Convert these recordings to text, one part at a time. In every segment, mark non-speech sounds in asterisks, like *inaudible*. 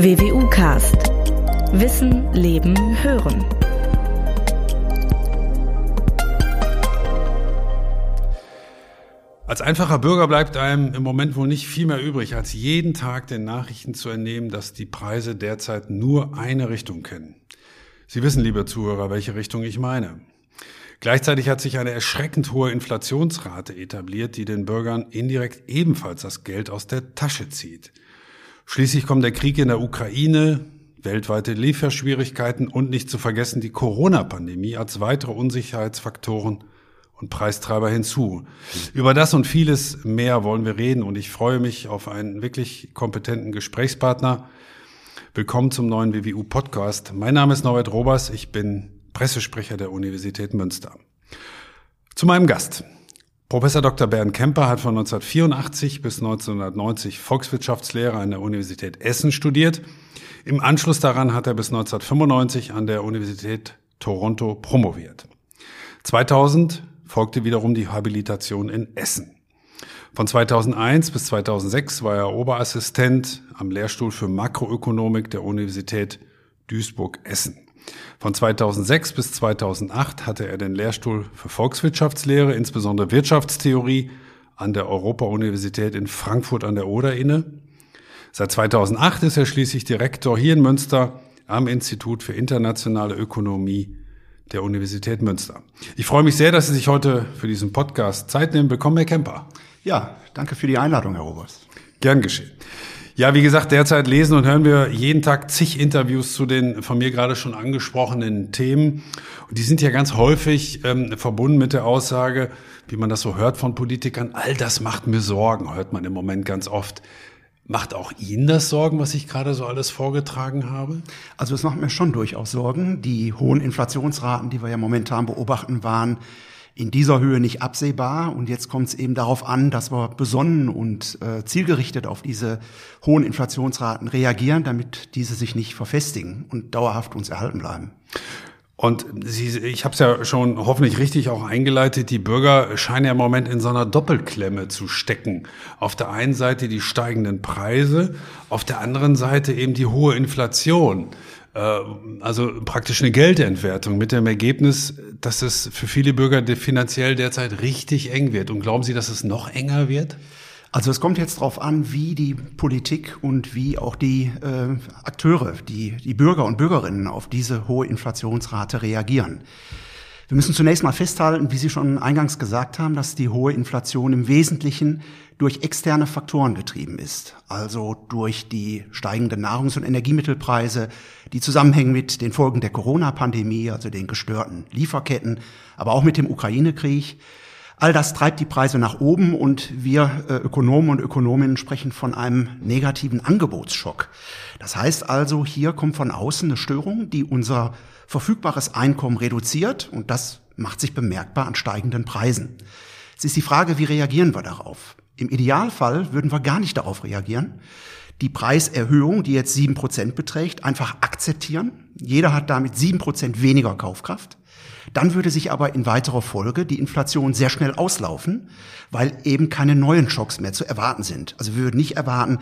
WWU Cast. Wissen, Leben, Hören. Als einfacher Bürger bleibt einem im Moment wohl nicht viel mehr übrig, als jeden Tag den Nachrichten zu entnehmen, dass die Preise derzeit nur eine Richtung kennen. Sie wissen, liebe Zuhörer, welche Richtung ich meine. Gleichzeitig hat sich eine erschreckend hohe Inflationsrate etabliert, die den Bürgern indirekt ebenfalls das Geld aus der Tasche zieht. Schließlich kommt der Krieg in der Ukraine, weltweite Lieferschwierigkeiten und nicht zu vergessen die Corona-Pandemie als weitere Unsicherheitsfaktoren und Preistreiber hinzu. Über das und vieles mehr wollen wir reden und ich freue mich auf einen wirklich kompetenten Gesprächspartner. Willkommen zum neuen WWU Podcast. Mein Name ist Norbert Robers, ich bin Pressesprecher der Universität Münster. Zu meinem Gast. Professor Dr. Bernd Kemper hat von 1984 bis 1990 Volkswirtschaftslehre an der Universität Essen studiert. Im Anschluss daran hat er bis 1995 an der Universität Toronto promoviert. 2000 folgte wiederum die Habilitation in Essen. Von 2001 bis 2006 war er Oberassistent am Lehrstuhl für Makroökonomik der Universität Duisburg-Essen. Von 2006 bis 2008 hatte er den Lehrstuhl für Volkswirtschaftslehre, insbesondere Wirtschaftstheorie, an der Europa-Universität in Frankfurt an der Oder inne. Seit 2008 ist er schließlich Direktor hier in Münster am Institut für internationale Ökonomie der Universität Münster. Ich freue mich sehr, dass Sie sich heute für diesen Podcast Zeit nehmen. Willkommen, Herr Kemper. Ja, danke für die Einladung, Herr Robers. Gern geschehen. Ja, wie gesagt, derzeit lesen und hören wir jeden Tag zig Interviews zu den von mir gerade schon angesprochenen Themen. Und die sind ja ganz häufig ähm, verbunden mit der Aussage, wie man das so hört von Politikern, all das macht mir Sorgen, hört man im Moment ganz oft. Macht auch Ihnen das Sorgen, was ich gerade so alles vorgetragen habe? Also es macht mir schon durchaus Sorgen. Die hohen Inflationsraten, die wir ja momentan beobachten, waren in dieser Höhe nicht absehbar. Und jetzt kommt es eben darauf an, dass wir besonnen und äh, zielgerichtet auf diese hohen Inflationsraten reagieren, damit diese sich nicht verfestigen und dauerhaft uns erhalten bleiben. Und Sie, ich habe es ja schon hoffentlich richtig auch eingeleitet, die Bürger scheinen ja im Moment in so einer Doppelklemme zu stecken. Auf der einen Seite die steigenden Preise, auf der anderen Seite eben die hohe Inflation. Äh, also praktisch eine Geldentwertung mit dem Ergebnis, dass es für viele Bürger finanziell derzeit richtig eng wird. Und glauben Sie, dass es noch enger wird? Also es kommt jetzt darauf an, wie die Politik und wie auch die äh, Akteure, die, die Bürger und Bürgerinnen auf diese hohe Inflationsrate reagieren. Wir müssen zunächst mal festhalten, wie Sie schon eingangs gesagt haben, dass die hohe Inflation im Wesentlichen durch externe Faktoren getrieben ist, also durch die steigenden Nahrungs- und Energiemittelpreise, die zusammenhängen mit den Folgen der Corona-Pandemie, also den gestörten Lieferketten, aber auch mit dem Ukraine-Krieg. All das treibt die Preise nach oben und wir äh, Ökonomen und Ökonominnen sprechen von einem negativen Angebotsschock. Das heißt also, hier kommt von außen eine Störung, die unser verfügbares Einkommen reduziert und das macht sich bemerkbar an steigenden Preisen. Es ist die Frage, wie reagieren wir darauf? Im Idealfall würden wir gar nicht darauf reagieren. Die Preiserhöhung, die jetzt sieben Prozent beträgt, einfach akzeptieren. Jeder hat damit sieben Prozent weniger Kaufkraft. Dann würde sich aber in weiterer Folge die Inflation sehr schnell auslaufen, weil eben keine neuen Schocks mehr zu erwarten sind. Also wir würden nicht erwarten,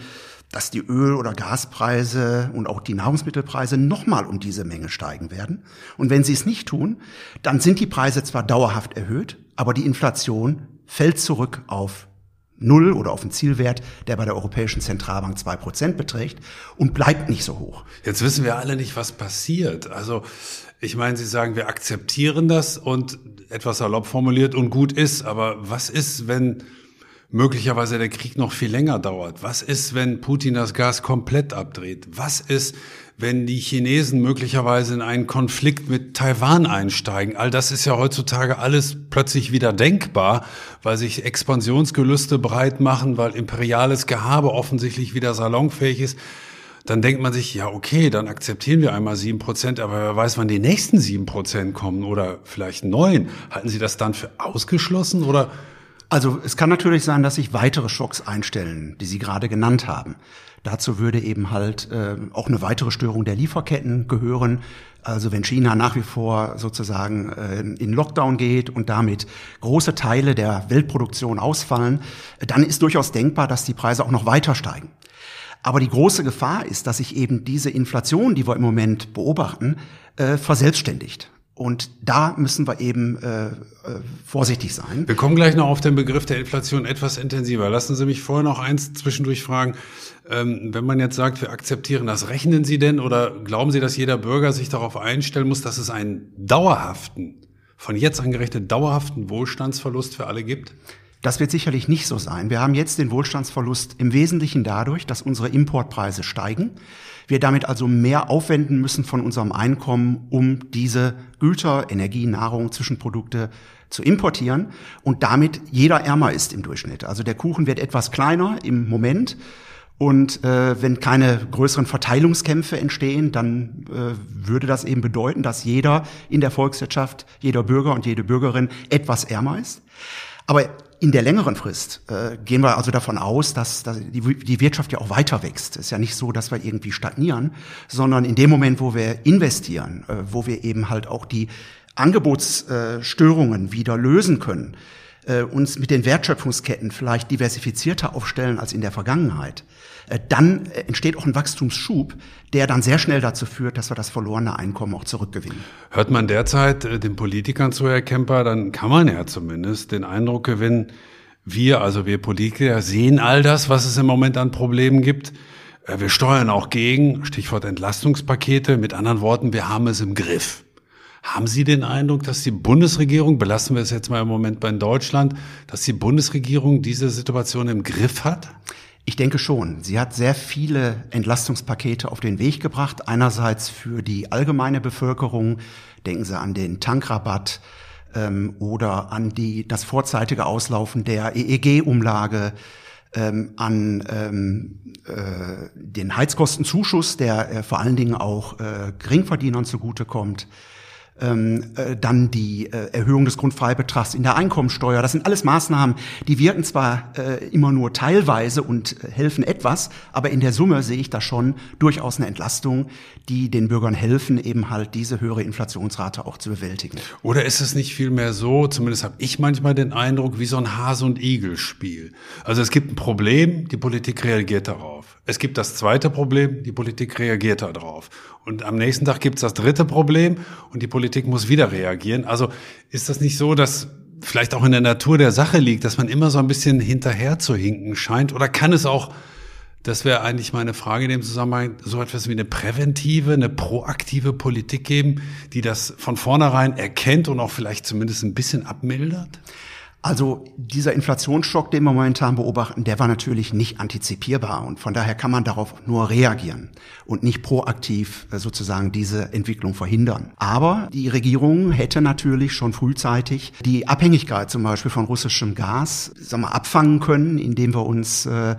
dass die Öl- oder Gaspreise und auch die Nahrungsmittelpreise nochmal um diese Menge steigen werden. Und wenn sie es nicht tun, dann sind die Preise zwar dauerhaft erhöht, aber die Inflation fällt zurück auf Null oder auf einen Zielwert, der bei der Europäischen Zentralbank zwei Prozent beträgt und bleibt nicht so hoch. Jetzt wissen wir alle nicht, was passiert. Also ich meine, Sie sagen, wir akzeptieren das und etwas salopp formuliert und gut ist. Aber was ist, wenn möglicherweise der Krieg noch viel länger dauert? Was ist, wenn Putin das Gas komplett abdreht? Was ist, wenn die Chinesen möglicherweise in einen Konflikt mit Taiwan einsteigen? All das ist ja heutzutage alles plötzlich wieder denkbar, weil sich Expansionsgelüste breit machen, weil imperiales Gehabe offensichtlich wieder salonfähig ist. Dann denkt man sich, ja, okay, dann akzeptieren wir einmal sieben Prozent, aber wer weiß, wann die nächsten sieben Prozent kommen oder vielleicht neun. Halten Sie das dann für ausgeschlossen oder also es kann natürlich sein, dass sich weitere Schocks einstellen, die Sie gerade genannt haben. Dazu würde eben halt äh, auch eine weitere Störung der Lieferketten gehören. Also wenn China nach wie vor sozusagen äh, in Lockdown geht und damit große Teile der Weltproduktion ausfallen, dann ist durchaus denkbar, dass die Preise auch noch weiter steigen. Aber die große Gefahr ist, dass sich eben diese Inflation, die wir im Moment beobachten, äh, verselbstständigt. Und da müssen wir eben äh, äh, vorsichtig sein. Wir kommen gleich noch auf den Begriff der Inflation etwas intensiver. Lassen Sie mich vorher noch eins zwischendurch fragen. Ähm, wenn man jetzt sagt, wir akzeptieren das, rechnen Sie denn oder glauben Sie, dass jeder Bürger sich darauf einstellen muss, dass es einen dauerhaften, von jetzt angerechnet dauerhaften Wohlstandsverlust für alle gibt? Das wird sicherlich nicht so sein. Wir haben jetzt den Wohlstandsverlust im Wesentlichen dadurch, dass unsere Importpreise steigen. Wir damit also mehr aufwenden müssen von unserem Einkommen, um diese Güter, Energie, Nahrung, Zwischenprodukte zu importieren und damit jeder ärmer ist im Durchschnitt. Also der Kuchen wird etwas kleiner im Moment. Und äh, wenn keine größeren Verteilungskämpfe entstehen, dann äh, würde das eben bedeuten, dass jeder in der Volkswirtschaft, jeder Bürger und jede Bürgerin etwas ärmer ist. Aber in der längeren Frist äh, gehen wir also davon aus, dass, dass die, die Wirtschaft ja auch weiter wächst. Es ist ja nicht so, dass wir irgendwie stagnieren, sondern in dem Moment, wo wir investieren, äh, wo wir eben halt auch die Angebotsstörungen wieder lösen können, äh, uns mit den Wertschöpfungsketten vielleicht diversifizierter aufstellen als in der Vergangenheit, äh, dann äh, entsteht auch ein Wachstumsschub, der dann sehr schnell dazu führt, dass wir das verlorene Einkommen auch zurückgewinnen. Hört man derzeit äh, den Politikern zu, Herr Kemper, dann kann man ja zumindest den Eindruck gewinnen, wir, also wir Politiker, sehen all das, was es im Moment an Problemen gibt. Wir steuern auch gegen, Stichwort Entlastungspakete. Mit anderen Worten, wir haben es im Griff. Haben Sie den Eindruck, dass die Bundesregierung, belassen wir es jetzt mal im Moment bei Deutschland, dass die Bundesregierung diese Situation im Griff hat? Ich denke schon. Sie hat sehr viele Entlastungspakete auf den Weg gebracht. Einerseits für die allgemeine Bevölkerung. Denken Sie an den Tankrabatt ähm, oder an die, das vorzeitige Auslaufen der EEG-Umlage, ähm, an ähm, äh, den Heizkostenzuschuss, der äh, vor allen Dingen auch äh, Geringverdienern zugutekommt ähm, äh, dann die äh, Erhöhung des Grundfreibetrags in der Einkommensteuer. Das sind alles Maßnahmen, die wirken zwar äh, immer nur teilweise und äh, helfen etwas, aber in der Summe sehe ich da schon durchaus eine Entlastung, die den Bürgern helfen, eben halt diese höhere Inflationsrate auch zu bewältigen. Oder ist es nicht vielmehr so, zumindest habe ich manchmal den Eindruck, wie so ein Hase- und Igel-Spiel. Also es gibt ein Problem, die Politik reagiert darauf. Es gibt das zweite Problem, die Politik reagiert darauf. Und am nächsten Tag gibt es das dritte Problem und die Politik muss wieder reagieren. Also ist das nicht so, dass vielleicht auch in der Natur der Sache liegt, dass man immer so ein bisschen hinterher zu hinken scheint? Oder kann es auch, das wäre eigentlich meine Frage in dem Zusammenhang, so etwas wie eine präventive, eine proaktive Politik geben, die das von vornherein erkennt und auch vielleicht zumindest ein bisschen abmildert? Also dieser Inflationsschock, den wir momentan beobachten, der war natürlich nicht antizipierbar und von daher kann man darauf nur reagieren und nicht proaktiv äh, sozusagen diese Entwicklung verhindern. Aber die Regierung hätte natürlich schon frühzeitig die Abhängigkeit zum Beispiel von russischem Gas sagen wir, abfangen können, indem wir uns äh,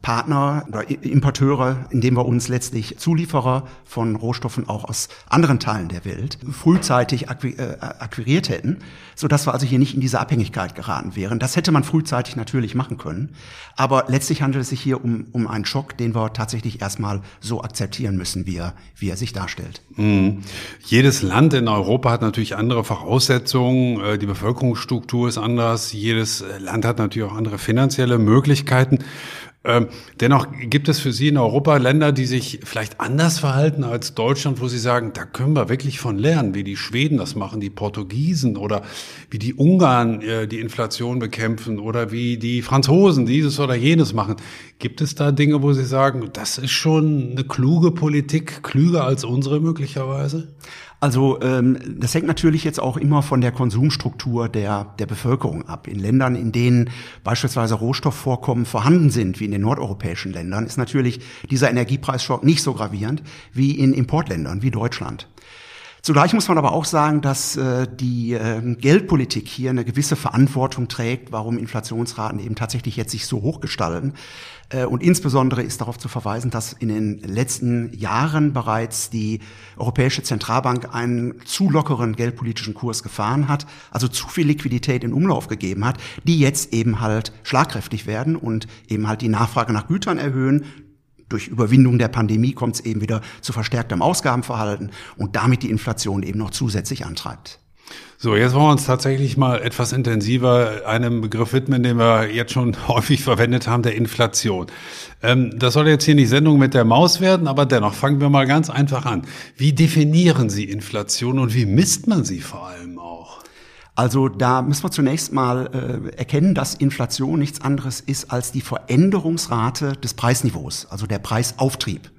Partner oder Importeure, indem wir uns letztlich Zulieferer von Rohstoffen auch aus anderen Teilen der Welt frühzeitig äh, akquiriert hätten, so dass wir also hier nicht in diese Abhängigkeit geraten wären. Das hätte man frühzeitig natürlich machen können, aber letztlich handelt es sich hier um, um einen Schock, den wir tatsächlich erstmal so akzeptieren müssen, wie er, wie er sich darstellt. Mhm. Jedes Land in Europa hat natürlich andere Voraussetzungen, äh, die Bevölkerungsstruktur ist anders, jedes Land hat natürlich auch andere finanzielle Möglichkeiten. Ähm, dennoch gibt es für Sie in Europa Länder, die sich vielleicht anders verhalten als Deutschland, wo Sie sagen, da können wir wirklich von lernen, wie die Schweden das machen, die Portugiesen oder wie die Ungarn äh, die Inflation bekämpfen oder wie die Franzosen dieses oder jenes machen. Gibt es da Dinge, wo Sie sagen, das ist schon eine kluge Politik, klüger als unsere möglicherweise? Also ähm, das hängt natürlich jetzt auch immer von der Konsumstruktur der, der Bevölkerung ab. In Ländern, in denen beispielsweise Rohstoffvorkommen vorhanden sind, wie in den nordeuropäischen Ländern, ist natürlich dieser Energiepreisschock nicht so gravierend wie in Importländern wie Deutschland. Zugleich muss man aber auch sagen, dass äh, die äh, Geldpolitik hier eine gewisse Verantwortung trägt, warum Inflationsraten eben tatsächlich jetzt sich so hoch gestalten. Äh, und insbesondere ist darauf zu verweisen, dass in den letzten Jahren bereits die Europäische Zentralbank einen zu lockeren geldpolitischen Kurs gefahren hat, also zu viel Liquidität in Umlauf gegeben hat, die jetzt eben halt schlagkräftig werden und eben halt die Nachfrage nach Gütern erhöhen, durch Überwindung der Pandemie kommt es eben wieder zu verstärktem Ausgabenverhalten und damit die Inflation eben noch zusätzlich antreibt. So, jetzt wollen wir uns tatsächlich mal etwas intensiver einem Begriff widmen, den wir jetzt schon *laughs* häufig verwendet haben, der Inflation. Ähm, das soll jetzt hier nicht Sendung mit der Maus werden, aber dennoch fangen wir mal ganz einfach an. Wie definieren Sie Inflation und wie misst man sie vor allem auch? Also da müssen wir zunächst mal äh, erkennen, dass Inflation nichts anderes ist als die Veränderungsrate des Preisniveaus, also der Preisauftrieb.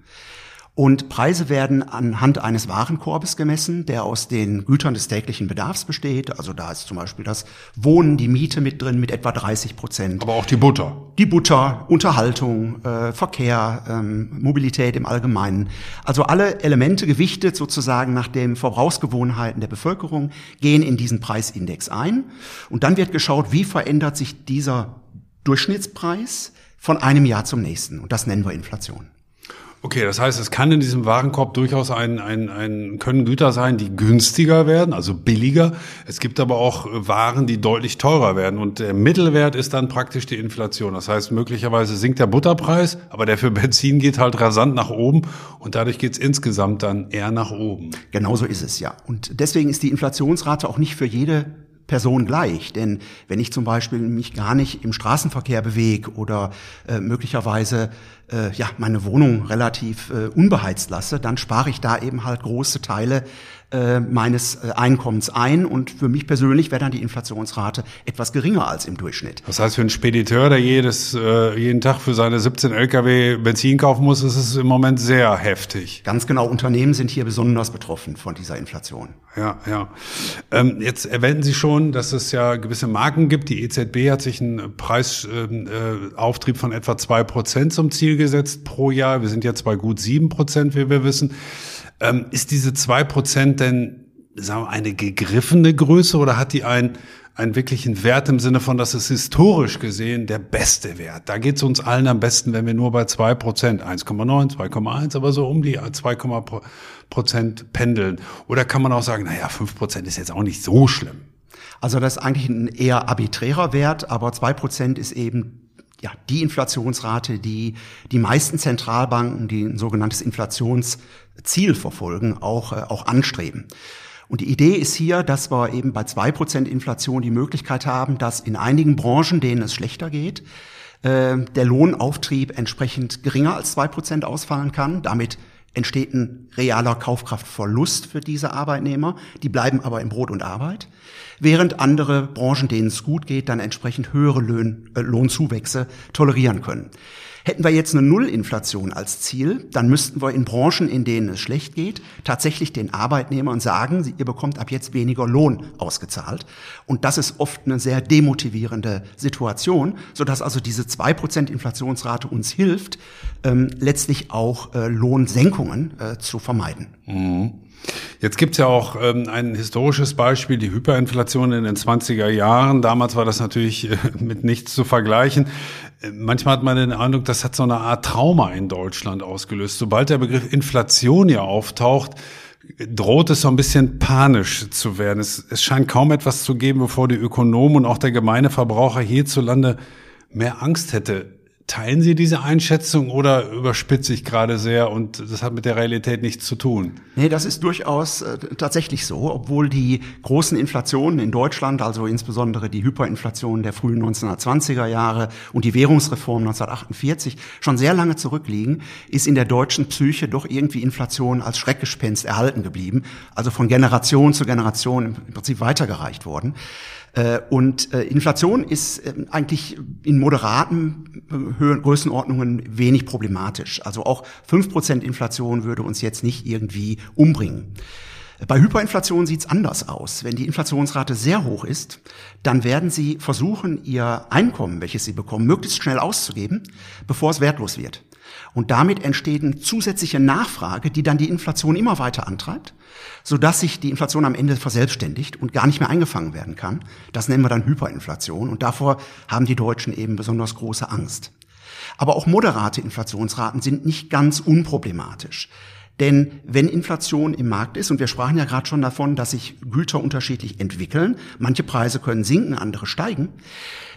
Und Preise werden anhand eines Warenkorbes gemessen, der aus den Gütern des täglichen Bedarfs besteht. Also da ist zum Beispiel das Wohnen, die Miete mit drin mit etwa 30 Prozent. Aber auch die Butter. Die Butter, Unterhaltung, äh, Verkehr, ähm, Mobilität im Allgemeinen. Also alle Elemente gewichtet sozusagen nach den Verbrauchsgewohnheiten der Bevölkerung gehen in diesen Preisindex ein. Und dann wird geschaut, wie verändert sich dieser Durchschnittspreis von einem Jahr zum nächsten. Und das nennen wir Inflation. Okay, das heißt, es kann in diesem Warenkorb durchaus ein, ein, ein, können Güter sein, die günstiger werden, also billiger. Es gibt aber auch Waren, die deutlich teurer werden. Und der Mittelwert ist dann praktisch die Inflation. Das heißt, möglicherweise sinkt der Butterpreis, aber der für Benzin geht halt rasant nach oben und dadurch geht's insgesamt dann eher nach oben. Genauso ist es, ja. Und deswegen ist die Inflationsrate auch nicht für jede Person gleich. Denn wenn ich zum Beispiel mich gar nicht im Straßenverkehr bewege oder äh, möglicherweise äh, ja meine Wohnung relativ äh, unbeheizt lasse, dann spare ich da eben halt große Teile äh, meines äh, Einkommens ein und für mich persönlich wäre dann die Inflationsrate etwas geringer als im Durchschnitt. Das heißt, für einen Spediteur, der jedes, äh, jeden Tag für seine 17 Lkw Benzin kaufen muss, ist es im Moment sehr heftig. Ganz genau, Unternehmen sind hier besonders betroffen von dieser Inflation. Ja, ja. Ähm, jetzt erwähnen Sie schon, dass es ja gewisse Marken gibt. Die EZB hat sich einen Preisauftrieb ähm, äh, von etwa zwei Prozent zum Ziel gesetzt pro Jahr. Wir sind jetzt bei gut sieben Prozent, wie wir wissen. Ähm, ist diese zwei Prozent denn sagen wir, eine gegriffene Größe oder hat die einen, einen wirklichen Wert im Sinne von, dass es historisch gesehen der beste Wert? Da geht es uns allen am besten, wenn wir nur bei zwei Prozent, 1,9, 2,1, aber so um die 2, Prozent pendeln. Oder kann man auch sagen, naja, fünf Prozent ist jetzt auch nicht so schlimm. Also das ist eigentlich ein eher arbiträrer Wert, aber zwei Prozent ist eben ja, die Inflationsrate, die die meisten Zentralbanken, die ein sogenanntes Inflationsziel verfolgen, auch, äh, auch anstreben. Und die Idee ist hier, dass wir eben bei zwei Prozent Inflation die Möglichkeit haben, dass in einigen Branchen, denen es schlechter geht, äh, der Lohnauftrieb entsprechend geringer als zwei Prozent ausfallen kann. Damit entsteht ein realer Kaufkraftverlust für diese Arbeitnehmer. Die bleiben aber im Brot und Arbeit während andere Branchen, denen es gut geht, dann entsprechend höhere Lohn, äh, Lohnzuwächse tolerieren können. Hätten wir jetzt eine Nullinflation als Ziel, dann müssten wir in Branchen, in denen es schlecht geht, tatsächlich den Arbeitnehmern sagen, ihr bekommt ab jetzt weniger Lohn ausgezahlt. Und das ist oft eine sehr demotivierende Situation, sodass also diese zwei Prozent Inflationsrate uns hilft, ähm, letztlich auch äh, Lohnsenkungen äh, zu vermeiden. Mhm. Jetzt gibt's ja auch ähm, ein historisches Beispiel, die Hyperinflation in den 20er Jahren. Damals war das natürlich äh, mit nichts zu vergleichen. Äh, manchmal hat man den Eindruck, das hat so eine Art Trauma in Deutschland ausgelöst. Sobald der Begriff Inflation ja auftaucht, droht es so ein bisschen panisch zu werden. Es, es scheint kaum etwas zu geben, bevor die Ökonomen und auch der gemeine Verbraucher hierzulande mehr Angst hätte Teilen Sie diese Einschätzung oder überspitze ich gerade sehr und das hat mit der Realität nichts zu tun? Nee, das ist durchaus äh, tatsächlich so, obwohl die großen Inflationen in Deutschland, also insbesondere die Hyperinflation der frühen 1920er Jahre und die Währungsreform 1948 schon sehr lange zurückliegen, ist in der deutschen Psyche doch irgendwie Inflation als Schreckgespenst erhalten geblieben, also von Generation zu Generation im Prinzip weitergereicht worden. Äh, und äh, Inflation ist ähm, eigentlich in moderaten äh, Größenordnungen wenig problematisch. Also auch fünf Prozent Inflation würde uns jetzt nicht irgendwie umbringen. Bei Hyperinflation sieht es anders aus. Wenn die Inflationsrate sehr hoch ist, dann werden Sie versuchen, Ihr Einkommen, welches Sie bekommen, möglichst schnell auszugeben, bevor es wertlos wird. Und damit entsteht eine zusätzliche Nachfrage, die dann die Inflation immer weiter antreibt, sodass sich die Inflation am Ende verselbstständigt und gar nicht mehr eingefangen werden kann. Das nennen wir dann Hyperinflation und davor haben die Deutschen eben besonders große Angst. Aber auch moderate Inflationsraten sind nicht ganz unproblematisch. Denn wenn Inflation im Markt ist, und wir sprachen ja gerade schon davon, dass sich Güter unterschiedlich entwickeln, manche Preise können sinken, andere steigen,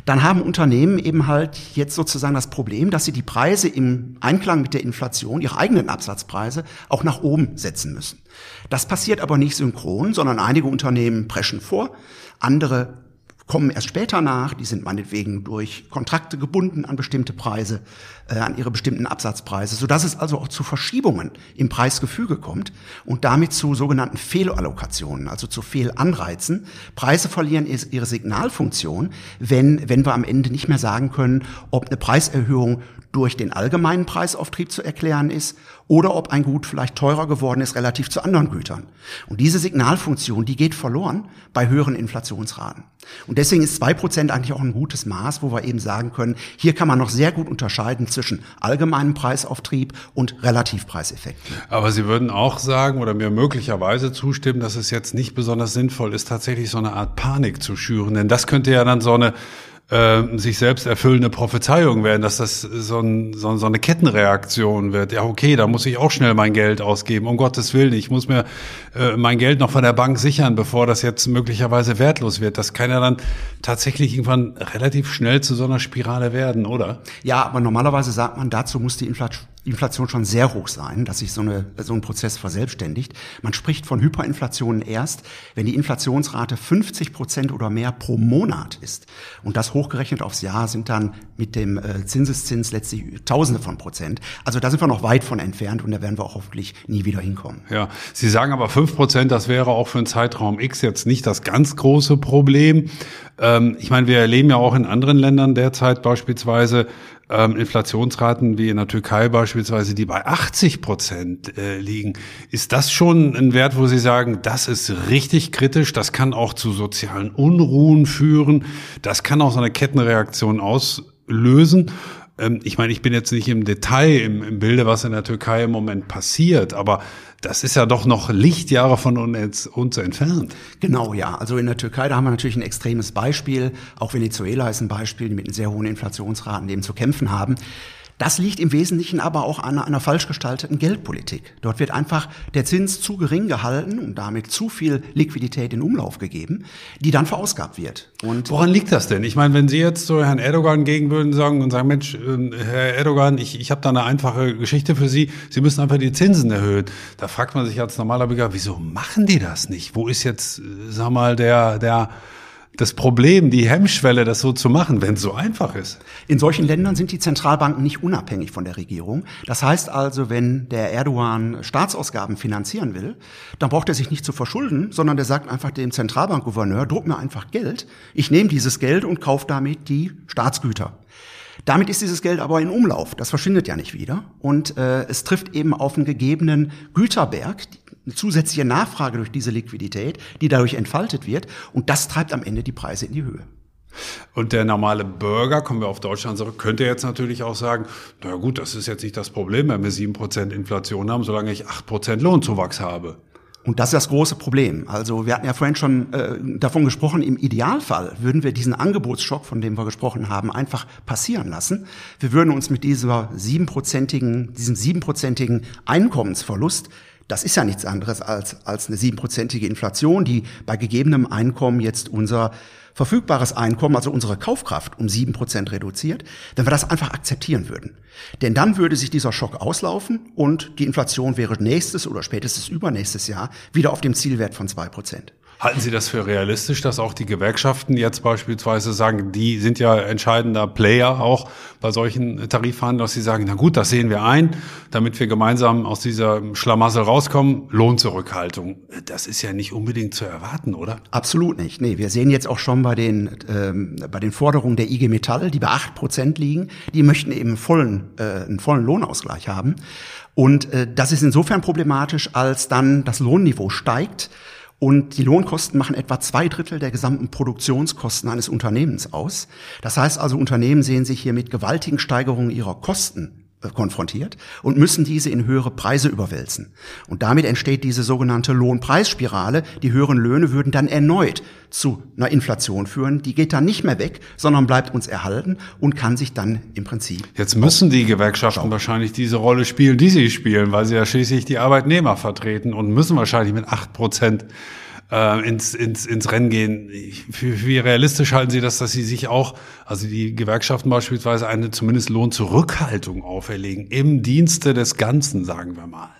dann haben Unternehmen eben halt jetzt sozusagen das Problem, dass sie die Preise im Einklang mit der Inflation, ihre eigenen Absatzpreise, auch nach oben setzen müssen. Das passiert aber nicht synchron, sondern einige Unternehmen preschen vor, andere kommen erst später nach, die sind meinetwegen durch Kontrakte gebunden an bestimmte Preise, äh, an ihre bestimmten Absatzpreise, sodass es also auch zu Verschiebungen im Preisgefüge kommt und damit zu sogenannten Fehlallokationen, also zu Fehlanreizen. Preise verlieren ihre Signalfunktion, wenn, wenn wir am Ende nicht mehr sagen können, ob eine Preiserhöhung durch den allgemeinen Preisauftrieb zu erklären ist oder ob ein Gut vielleicht teurer geworden ist relativ zu anderen Gütern. Und diese Signalfunktion, die geht verloren bei höheren Inflationsraten. Und deswegen ist zwei Prozent eigentlich auch ein gutes Maß, wo wir eben sagen können, hier kann man noch sehr gut unterscheiden zwischen allgemeinem Preisauftrieb und Relativpreiseffekten. Aber Sie würden auch sagen oder mir möglicherweise zustimmen, dass es jetzt nicht besonders sinnvoll ist, tatsächlich so eine Art Panik zu schüren. Denn das könnte ja dann so eine äh, sich selbst erfüllende Prophezeiung werden, dass das so, ein, so, so, eine Kettenreaktion wird. Ja, okay, da muss ich auch schnell mein Geld ausgeben. Um Gottes Willen, ich muss mir äh, mein Geld noch von der Bank sichern, bevor das jetzt möglicherweise wertlos wird. Das kann ja dann tatsächlich irgendwann relativ schnell zu so einer Spirale werden, oder? Ja, aber normalerweise sagt man, dazu muss die Inflation Inflation schon sehr hoch sein, dass sich so, eine, so ein Prozess verselbstständigt. Man spricht von Hyperinflationen erst, wenn die Inflationsrate 50 Prozent oder mehr pro Monat ist. Und das hochgerechnet aufs Jahr sind dann mit dem äh, Zinseszins letztlich Tausende von Prozent. Also da sind wir noch weit von entfernt und da werden wir auch hoffentlich nie wieder hinkommen. Ja, Sie sagen aber fünf Prozent, das wäre auch für einen Zeitraum X jetzt nicht das ganz große Problem. Ähm, ich meine, wir erleben ja auch in anderen Ländern derzeit beispielsweise ähm, Inflationsraten wie in der Türkei beispielsweise, die bei 80 Prozent äh, liegen. Ist das schon ein Wert, wo Sie sagen, das ist richtig kritisch, das kann auch zu sozialen Unruhen führen, das kann auch so eine Kettenreaktion auslösen? Ähm, ich meine, ich bin jetzt nicht im Detail im, im Bilde, was in der Türkei im Moment passiert, aber das ist ja doch noch Lichtjahre von uns, uns entfernt. Genau, ja. Also in der Türkei, da haben wir natürlich ein extremes Beispiel. Auch Venezuela ist ein Beispiel, die mit sehr hohen Inflationsraten dem zu kämpfen haben. Das liegt im Wesentlichen aber auch an einer falsch gestalteten Geldpolitik. Dort wird einfach der Zins zu gering gehalten und damit zu viel Liquidität in Umlauf gegeben, die dann verausgabt wird. Und Woran liegt das denn? Ich meine, wenn Sie jetzt so Herrn Erdogan gegen würden sagen und sagen, Mensch, ähm, Herr Erdogan, ich, ich habe da eine einfache Geschichte für Sie, Sie müssen einfach die Zinsen erhöhen. Da fragt man sich als normaler Bürger, wieso machen die das nicht? Wo ist jetzt, äh, sag mal, der, der das Problem, die Hemmschwelle, das so zu machen, wenn es so einfach ist? In solchen Ländern sind die Zentralbanken nicht unabhängig von der Regierung. Das heißt also, wenn der Erdogan Staatsausgaben finanzieren will, dann braucht er sich nicht zu verschulden, sondern der sagt einfach dem Zentralbankgouverneur, druck mir einfach Geld, ich nehme dieses Geld und kaufe damit die Staatsgüter. Damit ist dieses Geld aber in Umlauf. Das verschwindet ja nicht wieder. Und äh, es trifft eben auf einen gegebenen Güterberg, eine zusätzliche Nachfrage durch diese Liquidität, die dadurch entfaltet wird. Und das treibt am Ende die Preise in die Höhe. Und der normale Bürger, kommen wir auf Deutschland zurück, könnte jetzt natürlich auch sagen, na gut, das ist jetzt nicht das Problem, wenn wir sieben Prozent Inflation haben, solange ich acht Prozent Lohnzuwachs habe. Und das ist das große Problem. Also wir hatten ja vorhin schon äh, davon gesprochen, im Idealfall würden wir diesen Angebotsschock, von dem wir gesprochen haben, einfach passieren lassen. Wir würden uns mit dieser siebenprozentigen, diesem siebenprozentigen Einkommensverlust das ist ja nichts anderes als, als eine siebenprozentige Inflation, die bei gegebenem Einkommen jetzt unser verfügbares Einkommen, also unsere Kaufkraft, um sieben Prozent reduziert, wenn wir das einfach akzeptieren würden. Denn dann würde sich dieser Schock auslaufen und die Inflation wäre nächstes oder spätestens übernächstes Jahr wieder auf dem Zielwert von zwei Prozent. Halten Sie das für realistisch, dass auch die Gewerkschaften jetzt beispielsweise sagen, die sind ja entscheidender Player auch bei solchen Tarifverhandlungen, dass sie sagen, na gut, das sehen wir ein, damit wir gemeinsam aus dieser Schlamassel rauskommen, Lohnzurückhaltung. Das ist ja nicht unbedingt zu erwarten, oder? Absolut nicht. Nee, wir sehen jetzt auch schon bei den, ähm, bei den Forderungen der IG Metall, die bei acht Prozent liegen, die möchten eben vollen, äh, einen vollen Lohnausgleich haben. Und äh, das ist insofern problematisch, als dann das Lohnniveau steigt und die Lohnkosten machen etwa zwei Drittel der gesamten Produktionskosten eines Unternehmens aus. Das heißt also, Unternehmen sehen sich hier mit gewaltigen Steigerungen ihrer Kosten konfrontiert und müssen diese in höhere Preise überwälzen. Und damit entsteht diese sogenannte Lohnpreisspirale. Die höheren Löhne würden dann erneut zu einer Inflation führen. Die geht dann nicht mehr weg, sondern bleibt uns erhalten und kann sich dann im Prinzip. Jetzt müssen die Gewerkschaften schauen. wahrscheinlich diese Rolle spielen, die sie spielen, weil sie ja schließlich die Arbeitnehmer vertreten und müssen wahrscheinlich mit acht Prozent äh, ins, ins, ins Rennen gehen. Wie, wie realistisch halten Sie das, dass Sie sich auch, also die Gewerkschaften beispielsweise, eine zumindest Lohnzurückhaltung auferlegen im Dienste des Ganzen, sagen wir mal?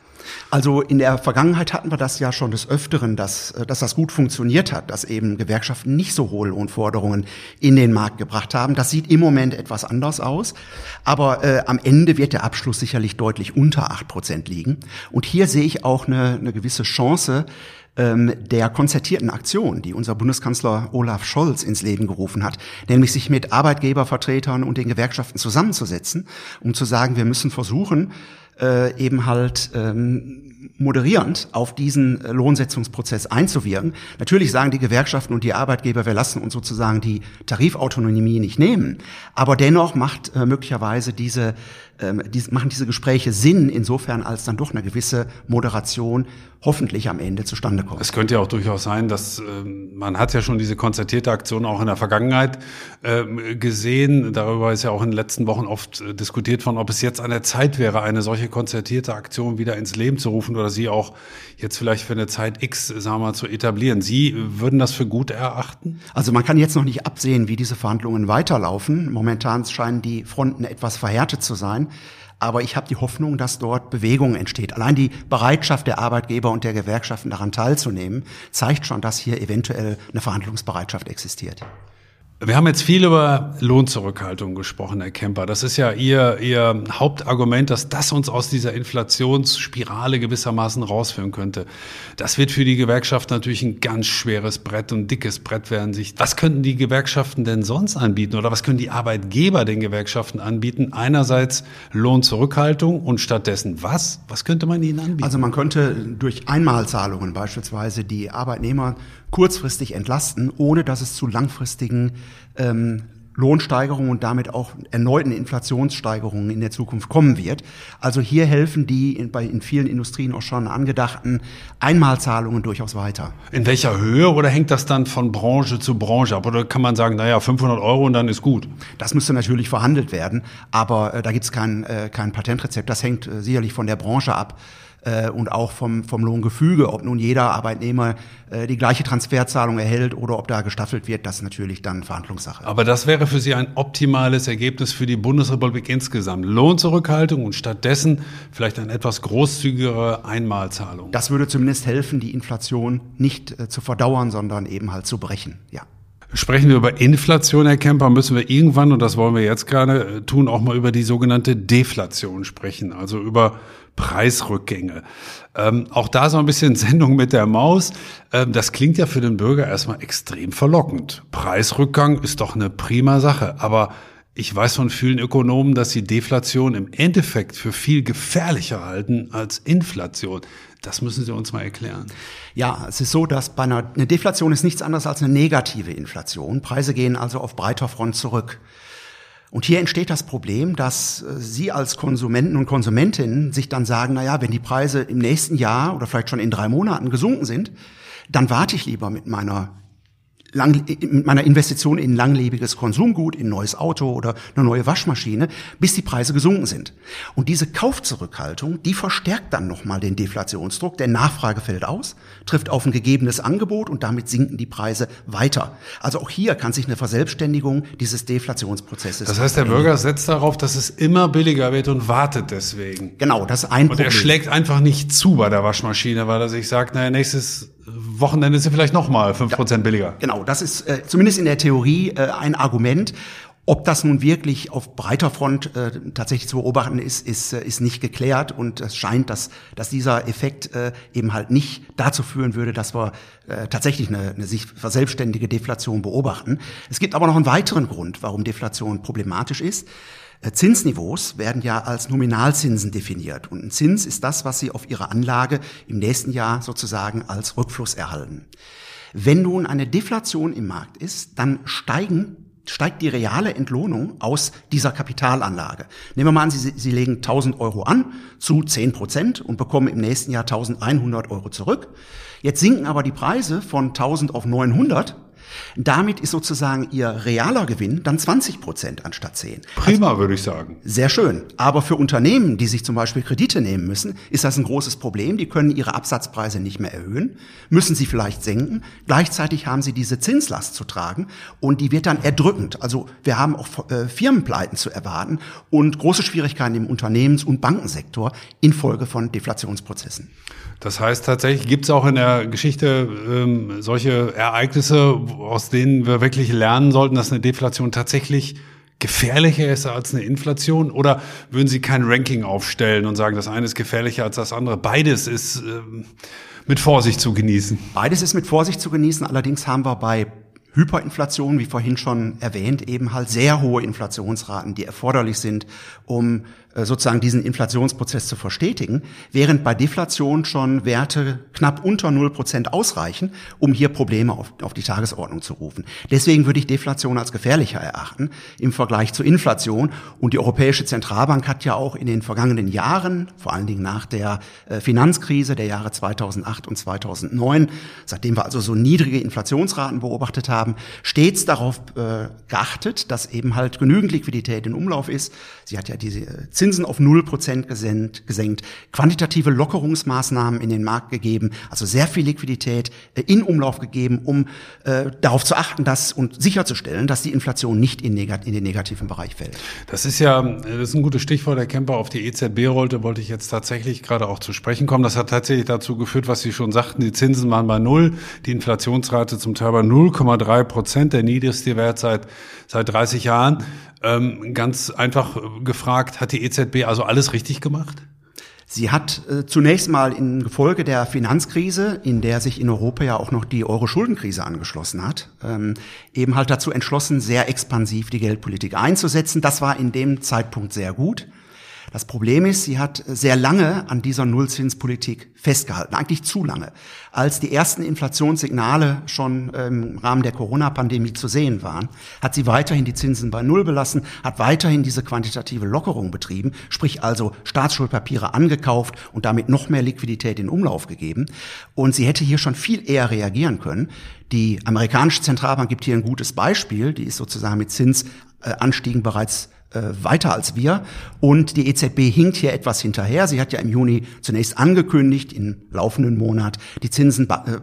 Also in der Vergangenheit hatten wir das ja schon des Öfteren, dass, äh, dass das gut funktioniert hat, dass eben Gewerkschaften nicht so hohe Lohnforderungen in den Markt gebracht haben. Das sieht im Moment etwas anders aus. Aber äh, am Ende wird der Abschluss sicherlich deutlich unter acht Prozent liegen. Und hier sehe ich auch eine, eine gewisse Chance, ähm, der konzertierten Aktion, die unser Bundeskanzler Olaf Scholz ins Leben gerufen hat, nämlich sich mit Arbeitgebervertretern und den Gewerkschaften zusammenzusetzen, um zu sagen, wir müssen versuchen, äh, eben halt ähm, moderierend auf diesen äh, Lohnsetzungsprozess einzuwirken. Natürlich sagen die Gewerkschaften und die Arbeitgeber, wir lassen uns sozusagen die Tarifautonomie nicht nehmen, aber dennoch macht äh, möglicherweise diese, äh, die, machen diese Gespräche Sinn, insofern als dann doch eine gewisse Moderation hoffentlich am Ende zustande kommt. Es könnte ja auch durchaus sein, dass äh, man hat ja schon diese konzertierte Aktion auch in der Vergangenheit äh, gesehen. Darüber ist ja auch in den letzten Wochen oft äh, diskutiert worden, ob es jetzt an der Zeit wäre, eine solche konzertierte Aktion wieder ins Leben zu rufen oder sie auch jetzt vielleicht für eine Zeit X, sagen wir mal, zu etablieren. Sie würden das für gut erachten? Also man kann jetzt noch nicht absehen, wie diese Verhandlungen weiterlaufen. Momentan scheinen die Fronten etwas verhärtet zu sein. Aber ich habe die Hoffnung, dass dort Bewegung entsteht. Allein die Bereitschaft der Arbeitgeber und der Gewerkschaften daran teilzunehmen, zeigt schon, dass hier eventuell eine Verhandlungsbereitschaft existiert. Wir haben jetzt viel über Lohnzurückhaltung gesprochen, Herr Kemper. Das ist ja Ihr, Ihr Hauptargument, dass das uns aus dieser Inflationsspirale gewissermaßen rausführen könnte. Das wird für die Gewerkschaft natürlich ein ganz schweres Brett und dickes Brett werden sich. Was könnten die Gewerkschaften denn sonst anbieten oder was können die Arbeitgeber den Gewerkschaften anbieten? Einerseits Lohnzurückhaltung und stattdessen was? Was könnte man ihnen anbieten? Also man könnte durch Einmalzahlungen beispielsweise die Arbeitnehmer kurzfristig entlasten, ohne dass es zu langfristigen ähm, Lohnsteigerungen und damit auch erneuten Inflationssteigerungen in der Zukunft kommen wird. Also hier helfen die in, bei in vielen Industrien auch schon angedachten Einmalzahlungen durchaus weiter. In welcher Höhe oder hängt das dann von Branche zu Branche ab? Oder kann man sagen, naja, 500 Euro und dann ist gut? Das müsste natürlich verhandelt werden, aber äh, da gibt es kein, äh, kein Patentrezept. Das hängt äh, sicherlich von der Branche ab äh, und auch vom, vom Lohngefüge. Ob nun jeder Arbeitnehmer äh, die gleiche Transferzahlung erhält oder ob da gestaffelt wird, das ist natürlich dann Verhandlungssache. Aber das wäre für Sie ein optimales Ergebnis für die Bundesrepublik insgesamt. Lohnzurückhaltung und stattdessen vielleicht eine etwas großzügigere Einmalzahlung. Das würde zumindest helfen, die Inflation nicht äh, zu verdauern, sondern eben halt zu brechen. Ja. Sprechen wir über Inflation, Herr Kemper, müssen wir irgendwann, und das wollen wir jetzt gerade äh, tun, auch mal über die sogenannte Deflation sprechen, also über Preisrückgänge. Ähm, auch da so ein bisschen *laughs* Sendung mit der Maus. Ähm, das klingt ja für den Bürger erstmal extrem verlockend. Preisrückgang ist doch eine prima Sache, aber ich weiß von vielen Ökonomen, dass sie Deflation im Endeffekt für viel gefährlicher halten als Inflation. Das müssen Sie uns mal erklären. Ja, es ist so, dass bei einer eine Deflation ist nichts anderes als eine negative Inflation. Preise gehen also auf breiter Front zurück. Und hier entsteht das Problem, dass äh, Sie als Konsumenten und Konsumentinnen sich dann sagen, na ja, wenn die Preise im nächsten Jahr oder vielleicht schon in drei Monaten gesunken sind, dann warte ich lieber mit meiner lang, mit meiner Investition in langlebiges Konsumgut, in neues Auto oder eine neue Waschmaschine, bis die Preise gesunken sind. Und diese Kaufzurückhaltung, die verstärkt dann nochmal den Deflationsdruck. Der Nachfrage fällt aus, trifft auf ein gegebenes Angebot und damit sinken die Preise weiter. Also auch hier kann sich eine Verselbstständigung dieses Deflationsprozesses. Das heißt, der Bürger setzt darauf, dass es immer billiger wird und wartet deswegen. Genau, das ist ein und Problem. Und er schlägt einfach nicht zu bei der Waschmaschine, weil er sich sagt, naja, nächstes Wochenende ist sie vielleicht nochmal fünf Prozent billiger. Genau, das ist äh, zumindest in der Theorie äh, ein Argument. Ob das nun wirklich auf breiter Front äh, tatsächlich zu beobachten ist, ist, äh, ist nicht geklärt und es scheint, dass, dass dieser Effekt äh, eben halt nicht dazu führen würde, dass wir äh, tatsächlich eine, eine sich verselbstständige Deflation beobachten. Es gibt aber noch einen weiteren Grund, warum Deflation problematisch ist. Äh, Zinsniveaus werden ja als Nominalzinsen definiert. Und ein Zins ist das, was Sie auf Ihre Anlage im nächsten Jahr sozusagen als Rückfluss erhalten. Wenn nun eine Deflation im Markt ist, dann steigen steigt die reale Entlohnung aus dieser Kapitalanlage. Nehmen wir mal an, Sie, Sie legen 1000 Euro an zu 10 Prozent und bekommen im nächsten Jahr 1100 Euro zurück. Jetzt sinken aber die Preise von 1000 auf 900 damit ist sozusagen ihr realer Gewinn dann 20 Prozent anstatt 10. Prima, also, würde ich sagen. Sehr schön. Aber für Unternehmen, die sich zum Beispiel Kredite nehmen müssen, ist das ein großes Problem. Die können ihre Absatzpreise nicht mehr erhöhen, müssen sie vielleicht senken. Gleichzeitig haben sie diese Zinslast zu tragen und die wird dann erdrückend. Also wir haben auch äh, Firmenpleiten zu erwarten und große Schwierigkeiten im Unternehmens- und Bankensektor infolge von Deflationsprozessen. Das heißt, tatsächlich gibt es auch in der Geschichte ähm, solche Ereignisse, aus denen wir wirklich lernen sollten, dass eine Deflation tatsächlich gefährlicher ist als eine Inflation? Oder würden Sie kein Ranking aufstellen und sagen, das eine ist gefährlicher als das andere? Beides ist ähm, mit Vorsicht zu genießen. Beides ist mit Vorsicht zu genießen. Allerdings haben wir bei Hyperinflation, wie vorhin schon erwähnt, eben halt sehr hohe Inflationsraten, die erforderlich sind, um sozusagen diesen Inflationsprozess zu verstetigen, während bei Deflation schon Werte knapp unter 0% ausreichen, um hier Probleme auf, auf die Tagesordnung zu rufen. Deswegen würde ich Deflation als gefährlicher erachten im Vergleich zur Inflation. Und die Europäische Zentralbank hat ja auch in den vergangenen Jahren, vor allen Dingen nach der äh, Finanzkrise der Jahre 2008 und 2009, seitdem wir also so niedrige Inflationsraten beobachtet haben, stets darauf äh, geachtet, dass eben halt genügend Liquidität in Umlauf ist. Sie hat ja diese Zinsen auf 0% gesenkt, gesenkt, quantitative Lockerungsmaßnahmen in den Markt gegeben, also sehr viel Liquidität äh, in Umlauf gegeben, um äh, darauf zu achten, dass und sicherzustellen, dass die Inflation nicht in den negativen Bereich fällt. Das ist ja, das ist ein gutes Stichwort, Herr Kemper, auf die EZB rollte, wollte ich jetzt tatsächlich gerade auch zu sprechen kommen. Das hat tatsächlich dazu geführt, was Sie schon sagten, die Zinsen waren bei Null, die Inflationsrate zum Teil bei 0,3 Prozent, der niedrigste Wert seit, seit 30 Jahren. Ähm, ganz einfach gefragt, hat die EZB also alles richtig gemacht? Sie hat äh, zunächst mal in Folge der Finanzkrise, in der sich in Europa ja auch noch die Euro-Schuldenkrise angeschlossen hat, ähm, eben halt dazu entschlossen, sehr expansiv die Geldpolitik einzusetzen. Das war in dem Zeitpunkt sehr gut. Das Problem ist, sie hat sehr lange an dieser Nullzinspolitik festgehalten, eigentlich zu lange. Als die ersten Inflationssignale schon im Rahmen der Corona-Pandemie zu sehen waren, hat sie weiterhin die Zinsen bei Null belassen, hat weiterhin diese quantitative Lockerung betrieben, sprich also Staatsschuldpapiere angekauft und damit noch mehr Liquidität in Umlauf gegeben. Und sie hätte hier schon viel eher reagieren können. Die amerikanische Zentralbank gibt hier ein gutes Beispiel. Die ist sozusagen mit Zinsanstiegen bereits weiter als wir. Und die EZB hinkt hier etwas hinterher. Sie hat ja im Juni zunächst angekündigt, im laufenden Monat die Zinsen äh,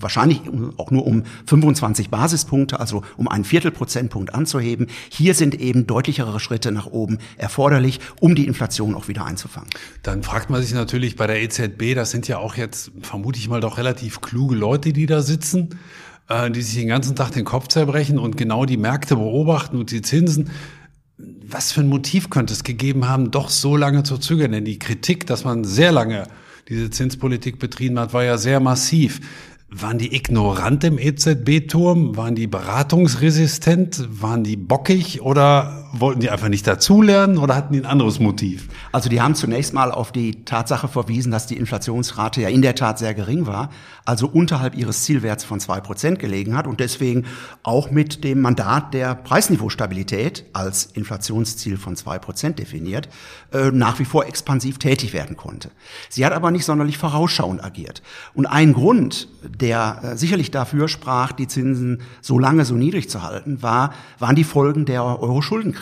wahrscheinlich auch nur um 25 Basispunkte, also um einen Viertelprozentpunkt anzuheben. Hier sind eben deutlichere Schritte nach oben erforderlich, um die Inflation auch wieder einzufangen. Dann fragt man sich natürlich bei der EZB, das sind ja auch jetzt, vermute ich mal, doch relativ kluge Leute, die da sitzen, äh, die sich den ganzen Tag den Kopf zerbrechen und genau die Märkte beobachten und die Zinsen was für ein Motiv könnte es gegeben haben, doch so lange zu zögern? Denn die Kritik, dass man sehr lange diese Zinspolitik betrieben hat, war ja sehr massiv. Waren die ignorant im EZB-Turm? Waren die beratungsresistent? Waren die bockig oder wollten die einfach nicht dazulernen oder hatten die ein anderes Motiv? Also die haben zunächst mal auf die Tatsache verwiesen, dass die Inflationsrate ja in der Tat sehr gering war, also unterhalb ihres Zielwerts von zwei Prozent gelegen hat und deswegen auch mit dem Mandat der Preisniveaustabilität als Inflationsziel von zwei Prozent definiert, äh, nach wie vor expansiv tätig werden konnte. Sie hat aber nicht sonderlich vorausschauend agiert. Und ein Grund, der äh, sicherlich dafür sprach, die Zinsen so lange so niedrig zu halten, war, waren die Folgen der Euro-Schuldenkrise.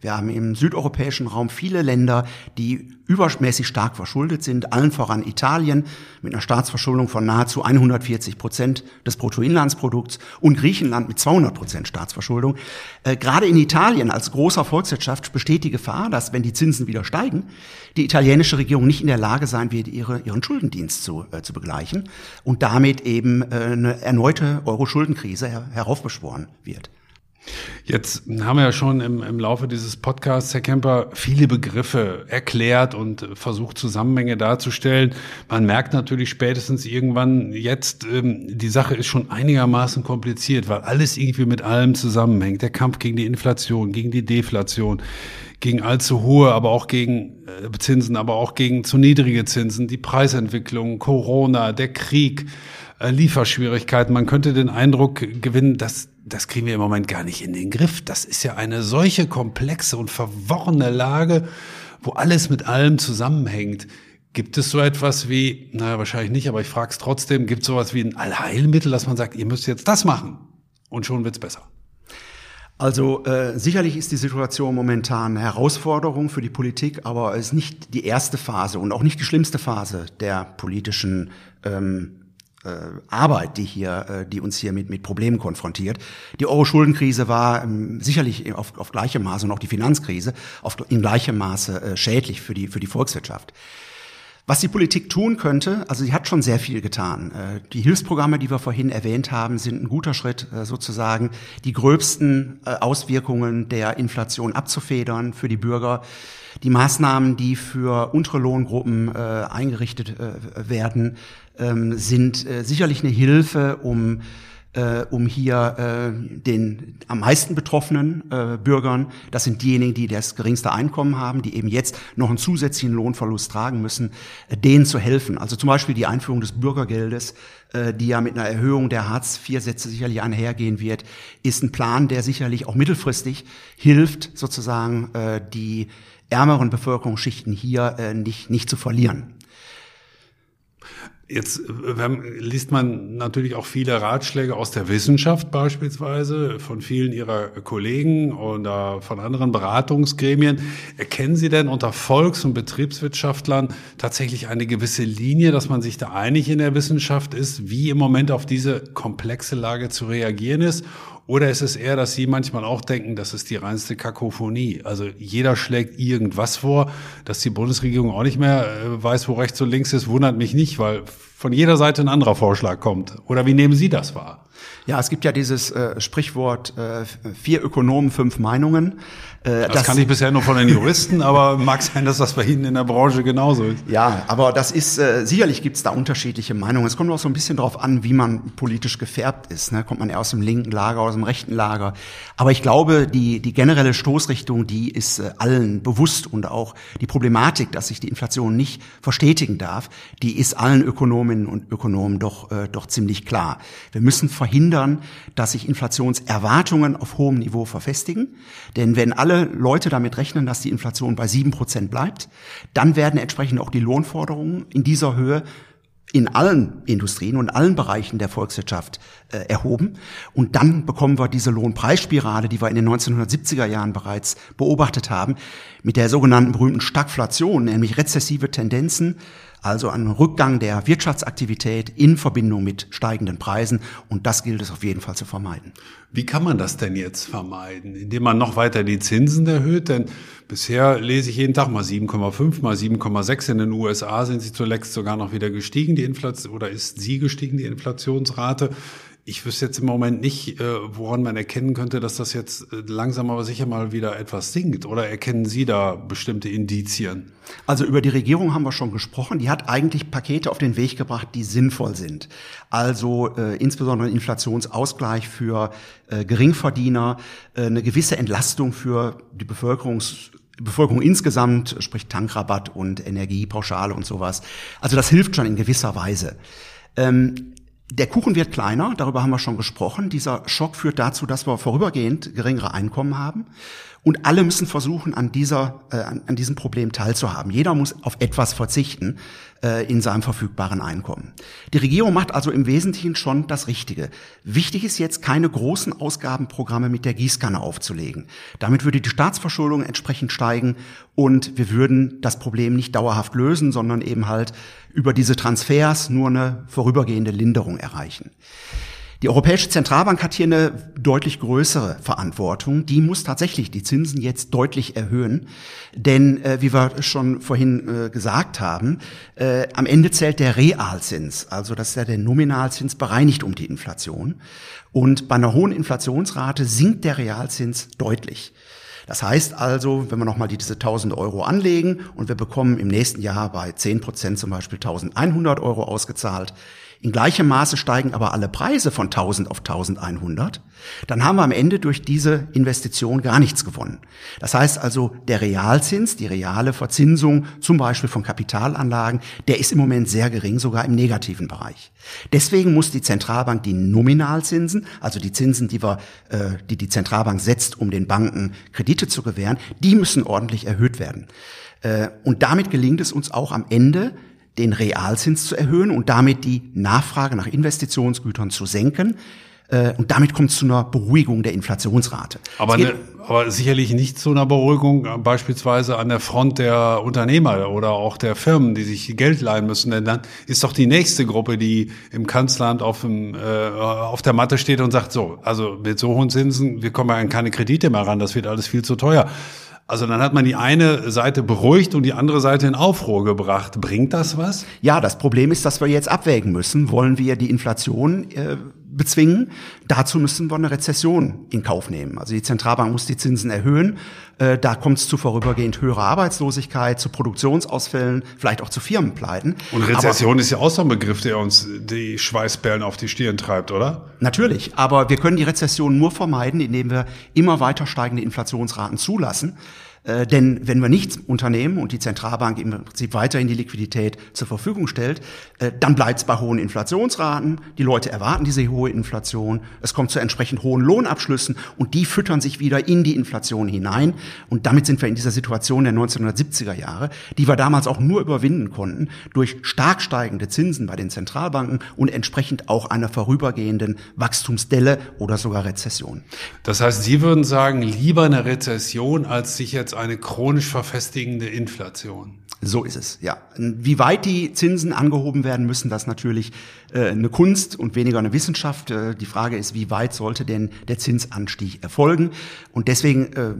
Wir haben im südeuropäischen Raum viele Länder, die übermäßig stark verschuldet sind, allen voran Italien mit einer Staatsverschuldung von nahezu 140 Prozent des Bruttoinlandsprodukts und Griechenland mit 200 Prozent Staatsverschuldung. Äh, gerade in Italien als großer Volkswirtschaft besteht die Gefahr, dass, wenn die Zinsen wieder steigen, die italienische Regierung nicht in der Lage sein wird, ihre, ihren Schuldendienst zu, äh, zu begleichen und damit eben äh, eine erneute Euro-Schuldenkrise her heraufbeschworen wird. Jetzt haben wir ja schon im, im Laufe dieses Podcasts, Herr Kemper, viele Begriffe erklärt und versucht, Zusammenhänge darzustellen. Man merkt natürlich spätestens irgendwann jetzt, ähm, die Sache ist schon einigermaßen kompliziert, weil alles irgendwie mit allem zusammenhängt. Der Kampf gegen die Inflation, gegen die Deflation, gegen allzu hohe, aber auch gegen äh, Zinsen, aber auch gegen zu niedrige Zinsen, die Preisentwicklung, Corona, der Krieg, äh, Lieferschwierigkeiten. Man könnte den Eindruck gewinnen, dass das kriegen wir im Moment gar nicht in den Griff. Das ist ja eine solche komplexe und verworrene Lage, wo alles mit allem zusammenhängt. Gibt es so etwas wie, naja, wahrscheinlich nicht, aber ich frage es trotzdem, gibt es sowas wie ein Allheilmittel, dass man sagt, ihr müsst jetzt das machen und schon wird's besser? Also äh, sicherlich ist die Situation momentan eine Herausforderung für die Politik, aber es ist nicht die erste Phase und auch nicht die schlimmste Phase der politischen ähm, äh, Arbeit, die hier, äh, die uns hier mit, mit Problemen konfrontiert. Die Euro-Schuldenkrise war ähm, sicherlich auf, auf gleichem Maße und auch die Finanzkrise auf, in gleichem Maße äh, schädlich für die, für die Volkswirtschaft. Was die Politik tun könnte, also sie hat schon sehr viel getan. Äh, die Hilfsprogramme, die wir vorhin erwähnt haben, sind ein guter Schritt, äh, sozusagen die gröbsten äh, Auswirkungen der Inflation abzufedern für die Bürger. Die Maßnahmen, die für untere Lohngruppen eingerichtet werden, ähm, sind sicherlich eine Hilfe, um äh, um hier äh, den am meisten betroffenen äh, Bürgern, das sind diejenigen, die das geringste Einkommen haben, die eben jetzt noch einen zusätzlichen Lohnverlust tragen müssen, äh, denen zu helfen. Also zum Beispiel die Einführung des Bürgergeldes, äh, die ja mit einer Erhöhung der Hartz-IV-Sätze sicherlich einhergehen wird, ist ein Plan, der sicherlich auch mittelfristig hilft, sozusagen äh, die ärmeren Bevölkerungsschichten hier äh, nicht, nicht zu verlieren. Jetzt haben, liest man natürlich auch viele Ratschläge aus der Wissenschaft beispielsweise, von vielen Ihrer Kollegen oder von anderen Beratungsgremien. Erkennen Sie denn unter Volks- und Betriebswirtschaftlern tatsächlich eine gewisse Linie, dass man sich da einig in der Wissenschaft ist, wie im Moment auf diese komplexe Lage zu reagieren ist? Oder ist es eher, dass Sie manchmal auch denken, das ist die reinste Kakophonie? Also jeder schlägt irgendwas vor, dass die Bundesregierung auch nicht mehr äh, weiß, wo rechts und links ist, wundert mich nicht, weil von jeder Seite ein anderer Vorschlag kommt. Oder wie nehmen Sie das wahr? Ja, es gibt ja dieses äh, Sprichwort äh, vier Ökonomen, fünf Meinungen. Äh, das, das kann ich bisher nur von den Juristen, aber mag sein, dass das bei Ihnen in der Branche genauso ist. Ja, aber das ist, äh, sicherlich gibt es da unterschiedliche Meinungen. Es kommt auch so ein bisschen darauf an, wie man politisch gefärbt ist. Ne? Kommt man eher aus dem linken Lager, aus dem rechten Lager. Aber ich glaube, die, die generelle Stoßrichtung, die ist äh, allen bewusst und auch die Problematik, dass sich die Inflation nicht verstetigen darf, die ist allen Ökonominnen und Ökonomen doch, äh, doch ziemlich klar. Wir müssen verhindern, dass sich Inflationserwartungen auf hohem Niveau verfestigen. Denn wenn alle Leute damit rechnen, dass die Inflation bei sieben Prozent bleibt, dann werden entsprechend auch die Lohnforderungen in dieser Höhe in allen Industrien und allen Bereichen der Volkswirtschaft äh, erhoben. Und dann bekommen wir diese Lohnpreisspirale, die wir in den 1970er Jahren bereits beobachtet haben, mit der sogenannten berühmten Stagflation, nämlich rezessive Tendenzen also ein Rückgang der Wirtschaftsaktivität in Verbindung mit steigenden Preisen. Und das gilt es auf jeden Fall zu vermeiden. Wie kann man das denn jetzt vermeiden? Indem man noch weiter die Zinsen erhöht? Denn bisher lese ich jeden Tag mal 7,5, mal 7,6. In den USA sind sie zuletzt sogar noch wieder gestiegen, die Inflation, oder ist sie gestiegen, die Inflationsrate ich wüsste jetzt im Moment nicht, äh, woran man erkennen könnte, dass das jetzt äh, langsam aber sicher mal wieder etwas sinkt. Oder erkennen Sie da bestimmte Indizien? Also über die Regierung haben wir schon gesprochen. Die hat eigentlich Pakete auf den Weg gebracht, die sinnvoll sind. Also äh, insbesondere Inflationsausgleich für äh, Geringverdiener, äh, eine gewisse Entlastung für die Bevölkerungs Bevölkerung insgesamt, sprich Tankrabatt und Energiepauschale und sowas. Also das hilft schon in gewisser Weise. Ähm, der Kuchen wird kleiner, darüber haben wir schon gesprochen. Dieser Schock führt dazu, dass wir vorübergehend geringere Einkommen haben. Und alle müssen versuchen, an, dieser, äh, an, an diesem Problem teilzuhaben. Jeder muss auf etwas verzichten äh, in seinem verfügbaren Einkommen. Die Regierung macht also im Wesentlichen schon das Richtige. Wichtig ist jetzt, keine großen Ausgabenprogramme mit der Gießkanne aufzulegen. Damit würde die Staatsverschuldung entsprechend steigen und wir würden das Problem nicht dauerhaft lösen, sondern eben halt über diese Transfers nur eine vorübergehende Linderung erreichen. Die Europäische Zentralbank hat hier eine deutlich größere Verantwortung. Die muss tatsächlich die Zinsen jetzt deutlich erhöhen. Denn, äh, wie wir schon vorhin äh, gesagt haben, äh, am Ende zählt der Realzins. Also das ist ja der Nominalzins bereinigt um die Inflation. Und bei einer hohen Inflationsrate sinkt der Realzins deutlich. Das heißt also, wenn wir nochmal diese 1000 Euro anlegen und wir bekommen im nächsten Jahr bei 10 Prozent zum Beispiel 1100 Euro ausgezahlt, in gleichem Maße steigen aber alle Preise von 1000 auf 1100, dann haben wir am Ende durch diese Investition gar nichts gewonnen. Das heißt also, der Realzins, die reale Verzinsung zum Beispiel von Kapitalanlagen, der ist im Moment sehr gering, sogar im negativen Bereich. Deswegen muss die Zentralbank die Nominalzinsen, also die Zinsen, die, wir, äh, die die Zentralbank setzt, um den Banken Kredite zu gewähren, die müssen ordentlich erhöht werden. Äh, und damit gelingt es uns auch am Ende, den Realzins zu erhöhen und damit die Nachfrage nach Investitionsgütern zu senken. Äh, und damit kommt es zu einer Beruhigung der Inflationsrate. Aber, ne, aber sicherlich nicht zu einer Beruhigung äh, beispielsweise an der Front der Unternehmer oder auch der Firmen, die sich Geld leihen müssen. Denn dann ist doch die nächste Gruppe, die im Kanzleramt auf, dem, äh, auf der Matte steht und sagt, so, also mit so hohen Zinsen, wir kommen ja an keine Kredite mehr ran, das wird alles viel zu teuer. Also dann hat man die eine Seite beruhigt und die andere Seite in Aufruhr gebracht. Bringt das was? Ja, das Problem ist, dass wir jetzt abwägen müssen. Wollen wir die Inflation äh, bezwingen? Dazu müssen wir eine Rezession in Kauf nehmen. Also die Zentralbank muss die Zinsen erhöhen. Äh, da kommt es zu vorübergehend höherer Arbeitslosigkeit, zu Produktionsausfällen, vielleicht auch zu Firmenpleiten. Und Rezession aber, ist ja auch so ein Begriff, der uns die Schweißperlen auf die Stirn treibt, oder? Natürlich, aber wir können die Rezession nur vermeiden, indem wir immer weiter steigende Inflationsraten zulassen. Äh, denn wenn wir nichts unternehmen und die Zentralbank im Prinzip weiterhin die Liquidität zur Verfügung stellt, äh, dann bleibt es bei hohen Inflationsraten. Die Leute erwarten diese hohe Inflation. Es kommt zu entsprechend hohen Lohnabschlüssen und die füttern sich wieder in die Inflation hinein. Und damit sind wir in dieser Situation der 1970er Jahre, die wir damals auch nur überwinden konnten durch stark steigende Zinsen bei den Zentralbanken und entsprechend auch einer vorübergehenden Wachstumsdelle oder sogar Rezession. Das heißt, Sie würden sagen, lieber eine Rezession, als sich jetzt eine chronisch verfestigende Inflation. So ist es, ja. Wie weit die Zinsen angehoben werden müssen, das ist natürlich äh, eine Kunst und weniger eine Wissenschaft. Äh, die Frage ist, wie weit sollte denn der Zinsanstieg erfolgen? Und deswegen äh,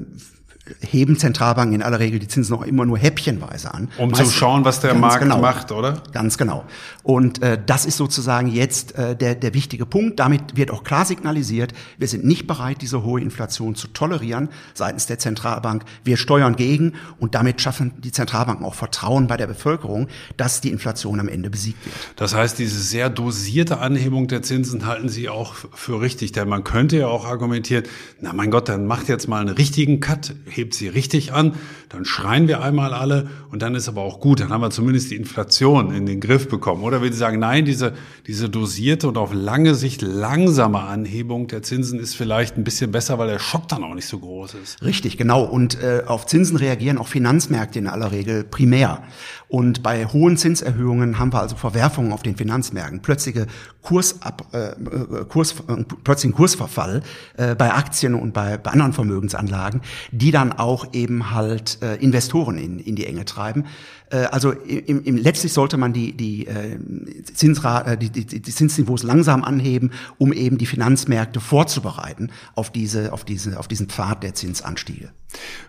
heben Zentralbanken in aller Regel die Zinsen noch immer nur häppchenweise an. Um Meist, zu schauen, was der Markt genau, macht, oder? Ganz genau. Und äh, das ist sozusagen jetzt äh, der, der wichtige Punkt. Damit wird auch klar signalisiert, wir sind nicht bereit, diese hohe Inflation zu tolerieren seitens der Zentralbank. Wir steuern gegen und damit schaffen die Zentralbanken auch Vertrauen bei der Bevölkerung, dass die Inflation am Ende besiegt wird. Das heißt, diese sehr dosierte Anhebung der Zinsen halten Sie auch für richtig, denn man könnte ja auch argumentieren, na mein Gott, dann macht jetzt mal einen richtigen Cut hebt sie richtig an, dann schreien wir einmal alle und dann ist aber auch gut, dann haben wir zumindest die Inflation in den Griff bekommen. Oder wenn Sie sagen, nein, diese, diese dosierte und auf lange Sicht langsame Anhebung der Zinsen ist vielleicht ein bisschen besser, weil der Schock dann auch nicht so groß ist. Richtig, genau. Und äh, auf Zinsen reagieren auch Finanzmärkte in aller Regel primär. Und bei hohen Zinserhöhungen haben wir also Verwerfungen auf den Finanzmärkten, plötzliche Kursab, äh, äh Kurs, äh, plötzlichen Kursverfall äh, bei Aktien und bei, bei anderen Vermögensanlagen, die dann auch eben halt äh, Investoren in, in die Enge treiben. Äh, also im, im, letztlich sollte man die, die, äh, Zinsra äh, die, die, die Zinsniveaus langsam anheben, um eben die Finanzmärkte vorzubereiten auf diese, auf diese, auf diesen Pfad der Zinsanstiege.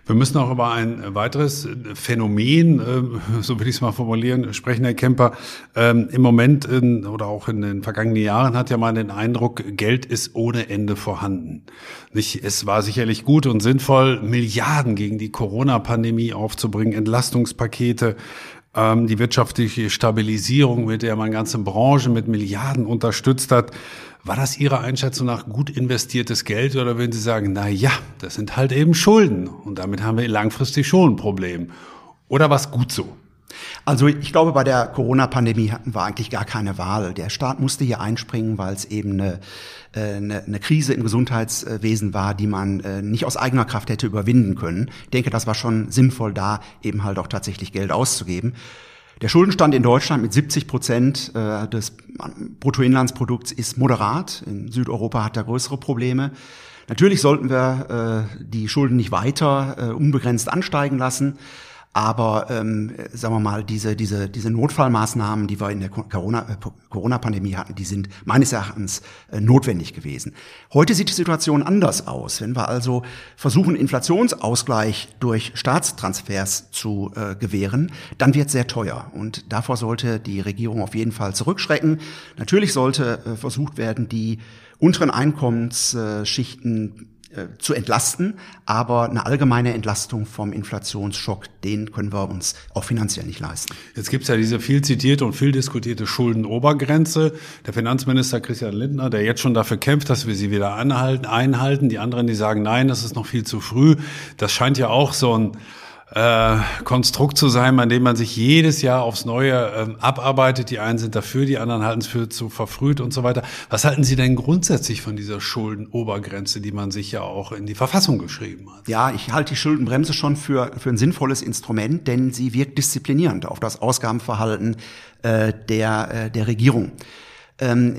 Wir müssen auch über ein weiteres Phänomen, äh, so will ich es mal formulieren, sprechen, Herr Kemper. Ähm, Im Moment in, oder auch in den vergangenen Jahren hat ja man den Eindruck, Geld ist ohne Ende vorhanden. Nicht, es war sicherlich gut und sinnvoll, Milliarden gegen die Corona-Pandemie aufzubringen, Entlastungspakete, ähm, die wirtschaftliche Stabilisierung, mit der man ganze Branchen mit Milliarden unterstützt hat. War das Ihrer Einschätzung nach gut investiertes Geld oder würden Sie sagen, na ja, das sind halt eben Schulden und damit haben wir langfristig schon ein Problem? Oder was gut so? Also ich glaube, bei der Corona-Pandemie hatten wir eigentlich gar keine Wahl. Der Staat musste hier einspringen, weil es eben eine, äh, eine, Krise im Gesundheitswesen war, die man äh, nicht aus eigener Kraft hätte überwinden können. Ich denke, das war schon sinnvoll, da eben halt auch tatsächlich Geld auszugeben. Der Schuldenstand in Deutschland mit 70 Prozent äh, des Bruttoinlandsprodukts ist moderat. In Südeuropa hat er größere Probleme. Natürlich sollten wir die Schulden nicht weiter unbegrenzt ansteigen lassen. Aber ähm, sagen wir mal, diese, diese, diese Notfallmaßnahmen, die wir in der Corona-Pandemie hatten, die sind meines Erachtens äh, notwendig gewesen. Heute sieht die Situation anders aus. Wenn wir also versuchen, Inflationsausgleich durch Staatstransfers zu äh, gewähren, dann wird sehr teuer. Und davor sollte die Regierung auf jeden Fall zurückschrecken. Natürlich sollte äh, versucht werden, die unteren Einkommensschichten äh, zu entlasten, aber eine allgemeine Entlastung vom Inflationsschock, den können wir uns auch finanziell nicht leisten. Jetzt gibt's ja diese viel zitierte und viel diskutierte Schuldenobergrenze. Der Finanzminister Christian Lindner, der jetzt schon dafür kämpft, dass wir sie wieder anhalten, einhalten. Die anderen, die sagen, nein, das ist noch viel zu früh. Das scheint ja auch so ein äh, Konstrukt zu sein, an dem man sich jedes Jahr aufs Neue ähm, abarbeitet. Die einen sind dafür, die anderen halten es für zu verfrüht und so weiter. Was halten Sie denn grundsätzlich von dieser Schuldenobergrenze, die man sich ja auch in die Verfassung geschrieben hat? Ja, ich halte die Schuldenbremse schon für, für ein sinnvolles Instrument, denn sie wirkt disziplinierend auf das Ausgabenverhalten äh, der, äh, der Regierung. Ähm,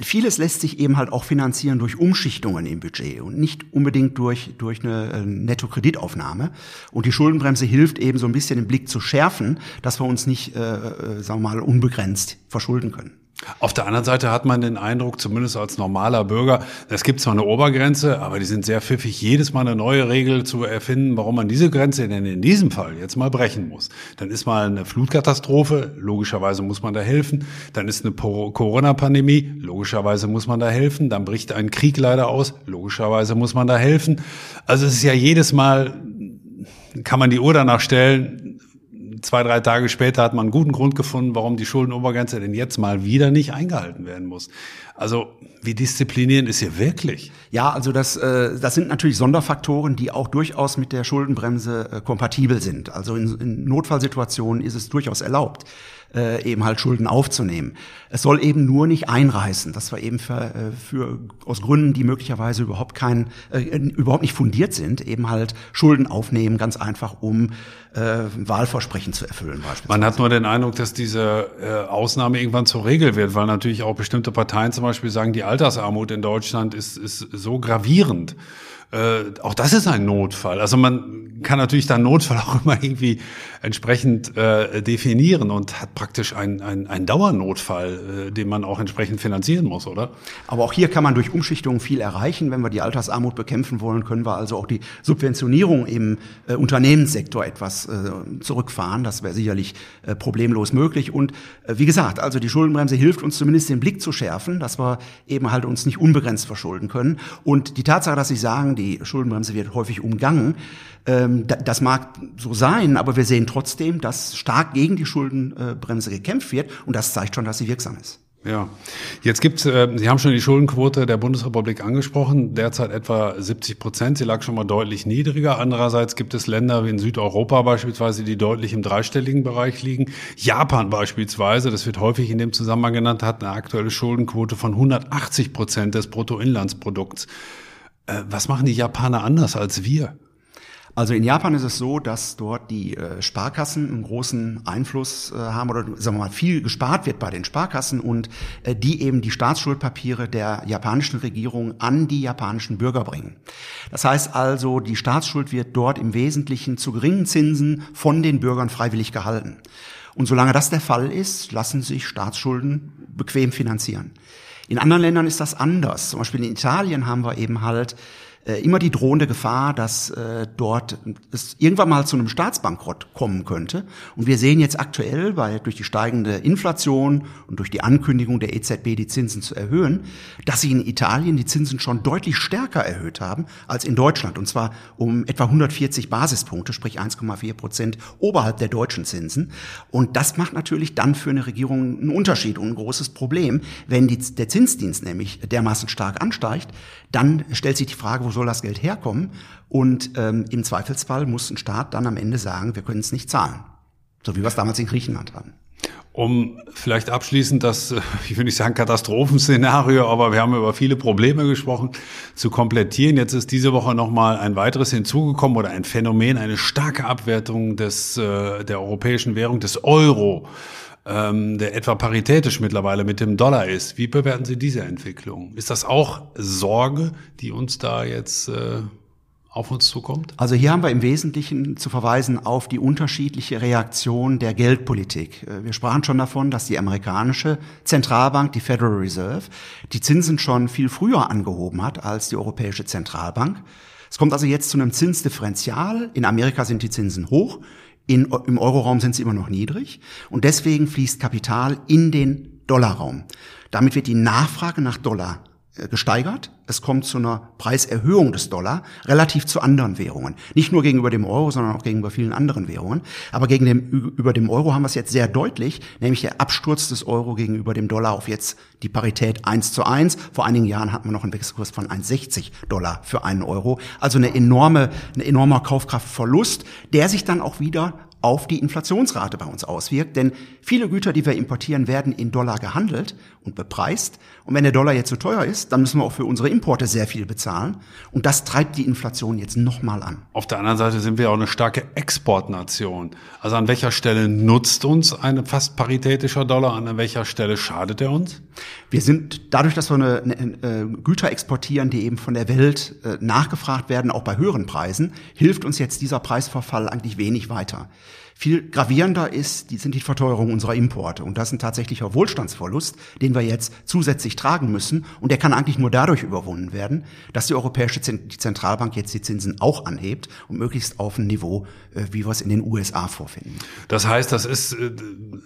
vieles lässt sich eben halt auch finanzieren durch Umschichtungen im Budget und nicht unbedingt durch, durch eine äh, Netto-Kreditaufnahme. Und die Schuldenbremse hilft eben so ein bisschen den Blick zu schärfen, dass wir uns nicht, äh, äh sagen wir mal, unbegrenzt verschulden können. Auf der anderen Seite hat man den Eindruck, zumindest als normaler Bürger, es gibt zwar eine Obergrenze, aber die sind sehr pfiffig, jedes Mal eine neue Regel zu erfinden, warum man diese Grenze denn in diesem Fall jetzt mal brechen muss. Dann ist mal eine Flutkatastrophe, logischerweise muss man da helfen. Dann ist eine Corona-Pandemie, logischerweise muss man da helfen. Dann bricht ein Krieg leider aus, logischerweise muss man da helfen. Also es ist ja jedes Mal, kann man die Uhr danach stellen, zwei, drei Tage später hat man einen guten Grund gefunden, warum die Schuldenobergrenze denn jetzt mal wieder nicht eingehalten werden muss. Also wie disziplinierend ist hier wirklich? Ja, also das, äh, das sind natürlich Sonderfaktoren, die auch durchaus mit der Schuldenbremse äh, kompatibel sind. Also in, in Notfallsituationen ist es durchaus erlaubt äh, eben halt Schulden aufzunehmen. Es soll eben nur nicht einreißen, dass wir eben für, äh, für aus Gründen, die möglicherweise überhaupt kein, äh, überhaupt nicht fundiert sind, eben halt Schulden aufnehmen, ganz einfach, um äh, Wahlversprechen zu erfüllen. Beispielsweise. Man hat nur den Eindruck, dass diese äh, Ausnahme irgendwann zur Regel wird, weil natürlich auch bestimmte Parteien zum Beispiel sagen, die Altersarmut in Deutschland ist, ist so gravierend. Äh, auch das ist ein Notfall. Also man kann natürlich dann Notfall *laughs* auch immer irgendwie entsprechend äh, definieren und hat praktisch einen ein Dauernotfall, äh, den man auch entsprechend finanzieren muss, oder? Aber auch hier kann man durch Umschichtung viel erreichen. Wenn wir die Altersarmut bekämpfen wollen, können wir also auch die Subventionierung im äh, Unternehmenssektor etwas äh, zurückfahren. Das wäre sicherlich äh, problemlos möglich. Und äh, wie gesagt, also die Schuldenbremse hilft uns zumindest den Blick zu schärfen, dass wir eben halt uns nicht unbegrenzt verschulden können. Und die Tatsache, dass Sie sagen, die Schuldenbremse wird häufig umgangen, ähm, das mag so sein, aber wir sehen trotzdem, dass stark gegen die Schuldenbremse gekämpft wird und das zeigt schon, dass sie wirksam ist. Ja, jetzt gibt's, äh, Sie haben schon die Schuldenquote der Bundesrepublik angesprochen, derzeit etwa 70 Prozent. Sie lag schon mal deutlich niedriger. Andererseits gibt es Länder wie in Südeuropa beispielsweise, die deutlich im dreistelligen Bereich liegen. Japan beispielsweise, das wird häufig in dem Zusammenhang genannt, hat eine aktuelle Schuldenquote von 180 Prozent des Bruttoinlandsprodukts. Äh, was machen die Japaner anders als wir? Also in Japan ist es so, dass dort die äh, Sparkassen einen großen Einfluss äh, haben oder sagen wir mal viel gespart wird bei den Sparkassen und äh, die eben die Staatsschuldpapiere der japanischen Regierung an die japanischen Bürger bringen. Das heißt also, die Staatsschuld wird dort im Wesentlichen zu geringen Zinsen von den Bürgern freiwillig gehalten. Und solange das der Fall ist, lassen sich Staatsschulden bequem finanzieren. In anderen Ländern ist das anders. Zum Beispiel in Italien haben wir eben halt äh, immer die drohende Gefahr, dass äh, dort es irgendwann mal zu einem Staatsbankrott kommen könnte. Und wir sehen jetzt aktuell, weil durch die steigende Inflation und durch die Ankündigung der EZB, die Zinsen zu erhöhen, dass sie in Italien die Zinsen schon deutlich stärker erhöht haben als in Deutschland. Und zwar um etwa 140 Basispunkte, sprich 1,4 Prozent oberhalb der deutschen Zinsen. Und das macht natürlich dann für eine Regierung einen Unterschied und ein großes Problem. Wenn die, der Zinsdienst nämlich dermaßen stark ansteigt, dann stellt sich die Frage, wo soll das Geld herkommen? Und ähm, im Zweifelsfall muss ein Staat dann am Ende sagen, wir können es nicht zahlen. So wie wir es damals in Griechenland hatten. Um vielleicht abschließend das, äh, ich will nicht sagen Katastrophenszenario, aber wir haben über viele Probleme gesprochen, zu komplettieren. Jetzt ist diese Woche nochmal ein weiteres hinzugekommen oder ein Phänomen, eine starke Abwertung des, äh, der europäischen Währung, des Euro ähm, der etwa paritätisch mittlerweile mit dem Dollar ist. Wie bewerten Sie diese Entwicklung? Ist das auch Sorge, die uns da jetzt äh, auf uns zukommt? Also hier haben wir im Wesentlichen zu verweisen auf die unterschiedliche Reaktion der Geldpolitik. Äh, wir sprachen schon davon, dass die amerikanische Zentralbank, die Federal Reserve, die Zinsen schon viel früher angehoben hat als die Europäische Zentralbank. Es kommt also jetzt zu einem Zinsdifferenzial. In Amerika sind die Zinsen hoch, in, Im Euroraum sind sie immer noch niedrig und deswegen fließt Kapital in den Dollarraum. Damit wird die Nachfrage nach Dollar gesteigert. Es kommt zu einer Preiserhöhung des Dollar relativ zu anderen Währungen. Nicht nur gegenüber dem Euro, sondern auch gegenüber vielen anderen Währungen. Aber gegen dem, über dem Euro haben wir es jetzt sehr deutlich, nämlich der Absturz des Euro gegenüber dem Dollar auf jetzt die Parität 1 zu 1. Vor einigen Jahren hatten wir noch einen Wechselkurs von 1,60 Dollar für einen Euro. Also eine enorme, ein enormer Kaufkraftverlust, der sich dann auch wieder auf die Inflationsrate bei uns auswirkt. Denn viele Güter, die wir importieren, werden in Dollar gehandelt und bepreist. Und wenn der Dollar jetzt so teuer ist, dann müssen wir auch für unsere Importe sehr viel bezahlen. Und das treibt die Inflation jetzt nochmal an. Auf der anderen Seite sind wir auch eine starke Exportnation. Also an welcher Stelle nutzt uns ein fast paritätischer Dollar? An welcher Stelle schadet er uns? Wir sind dadurch, dass wir eine, eine, eine äh, Güter exportieren, die eben von der Welt äh, nachgefragt werden, auch bei höheren Preisen, hilft uns jetzt dieser Preisverfall eigentlich wenig weiter. Viel gravierender ist, die sind die Verteuerung unserer Importe. Und das ist ein tatsächlicher Wohlstandsverlust, den wir jetzt zusätzlich tragen müssen. Und der kann eigentlich nur dadurch überwunden werden, dass die Europäische Zentralbank jetzt die Zinsen auch anhebt und möglichst auf ein Niveau, äh, wie wir es in den USA vorfinden. Das heißt, das ist, äh,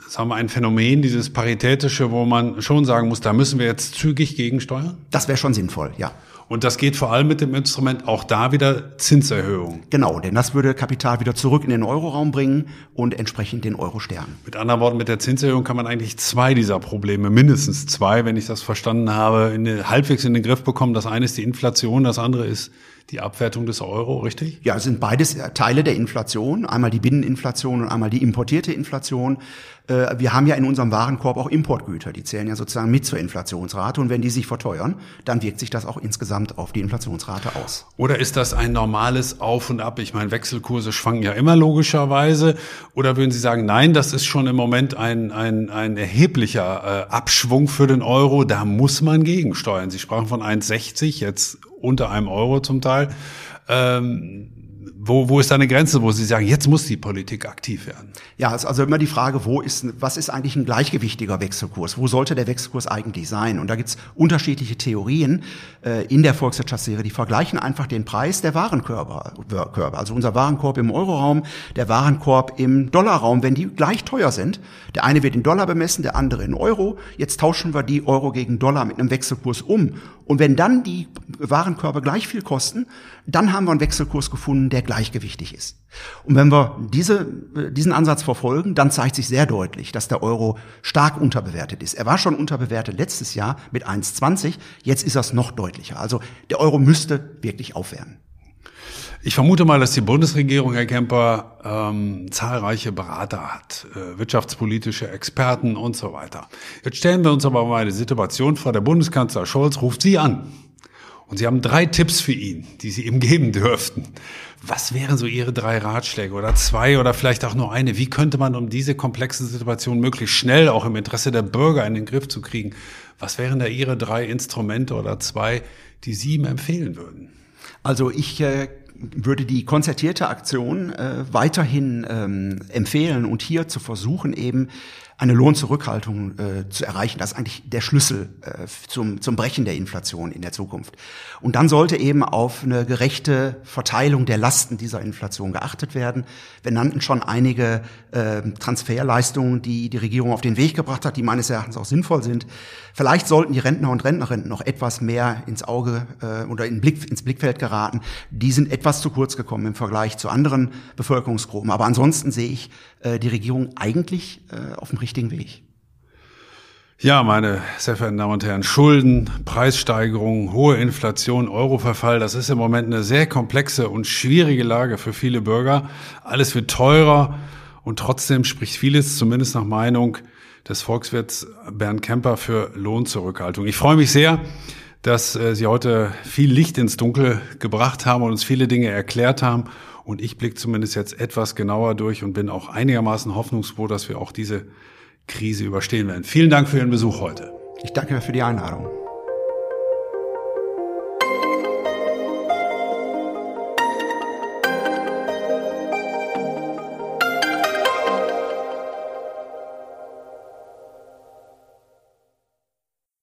sagen wir, ein Phänomen, dieses Paritätische, wo man schon sagen muss, da müssen wir jetzt zügig gegensteuern? Das wäre schon sinnvoll, ja. Und das geht vor allem mit dem Instrument auch da wieder Zinserhöhung. Genau, denn das würde Kapital wieder zurück in den Euroraum bringen und entsprechend den Euro stärken. Mit anderen Worten, mit der Zinserhöhung kann man eigentlich zwei dieser Probleme, mindestens zwei, wenn ich das verstanden habe, in den, halbwegs in den Griff bekommen. Das eine ist die Inflation, das andere ist die Abwertung des Euro, richtig? Ja, es sind beides Teile der Inflation. Einmal die Binneninflation und einmal die importierte Inflation. Äh, wir haben ja in unserem Warenkorb auch Importgüter. Die zählen ja sozusagen mit zur Inflationsrate. Und wenn die sich verteuern, dann wirkt sich das auch insgesamt auf die Inflationsrate aus. Oder ist das ein normales Auf und Ab? Ich meine, Wechselkurse schwanken ja immer logischerweise. Oder würden Sie sagen, nein, das ist schon im Moment ein, ein, ein erheblicher äh, Abschwung für den Euro. Da muss man gegensteuern. Sie sprachen von 1,60, jetzt unter einem Euro zum Teil. Ähm, wo, wo ist da eine Grenze, wo Sie sagen, jetzt muss die Politik aktiv werden? Ja, es ist also immer die Frage, wo ist, was ist eigentlich ein gleichgewichtiger Wechselkurs? Wo sollte der Wechselkurs eigentlich sein? Und da gibt's unterschiedliche Theorien äh, in der Volkswirtschaftslehre, die vergleichen einfach den Preis der Warenkörper, Körper, also unser Warenkorb im Euroraum, der Warenkorb im Dollarraum, wenn die gleich teuer sind. Der eine wird in Dollar bemessen, der andere in Euro. Jetzt tauschen wir die Euro gegen Dollar mit einem Wechselkurs um. Und wenn dann die Warenkörper gleich viel kosten, dann haben wir einen Wechselkurs gefunden, der gleichgewichtig ist. Und wenn wir diese, diesen Ansatz verfolgen, dann zeigt sich sehr deutlich, dass der Euro stark unterbewertet ist. Er war schon unterbewertet letztes Jahr mit 1,20, jetzt ist das noch deutlicher. Also der Euro müsste wirklich aufwerten. Ich vermute mal, dass die Bundesregierung, Herr Kemper, ähm, zahlreiche Berater hat, äh, wirtschaftspolitische Experten und so weiter. Jetzt stellen wir uns aber mal die Situation vor, der Bundeskanzler Scholz ruft Sie an und Sie haben drei Tipps für ihn, die Sie ihm geben dürften. Was wären so Ihre drei Ratschläge oder zwei oder vielleicht auch nur eine? Wie könnte man, um diese komplexe Situation möglichst schnell auch im Interesse der Bürger in den Griff zu kriegen, was wären da Ihre drei Instrumente oder zwei, die Sie ihm empfehlen würden? Also ich äh, würde die konzertierte Aktion äh, weiterhin ähm, empfehlen und hier zu versuchen, eben eine Lohnzurückhaltung äh, zu erreichen. Das ist eigentlich der Schlüssel äh, zum, zum Brechen der Inflation in der Zukunft. Und dann sollte eben auf eine gerechte Verteilung der Lasten dieser Inflation geachtet werden. Wir nannten schon einige äh, Transferleistungen, die die Regierung auf den Weg gebracht hat, die meines Erachtens auch sinnvoll sind. Vielleicht sollten die Rentner und Rentnerinnen noch etwas mehr ins Auge äh, oder in Blick, ins Blickfeld geraten. Die sind etwas zu kurz gekommen im Vergleich zu anderen Bevölkerungsgruppen. Aber ansonsten sehe ich äh, die Regierung eigentlich äh, auf dem richtigen Weg. Ja, meine sehr verehrten Damen und Herren, Schulden, Preissteigerungen, hohe Inflation, Euroverfall, das ist im Moment eine sehr komplexe und schwierige Lage für viele Bürger. Alles wird teurer und trotzdem spricht vieles, zumindest nach Meinung des Volkswirts Bernd Kemper, für Lohnzurückhaltung. Ich freue mich sehr, dass äh, Sie heute viel Licht ins Dunkel gebracht haben und uns viele Dinge erklärt haben. Und ich blicke zumindest jetzt etwas genauer durch und bin auch einigermaßen hoffnungsfroh, dass wir auch diese Krise überstehen werden. Vielen Dank für Ihren Besuch heute. Ich danke für die Einladung.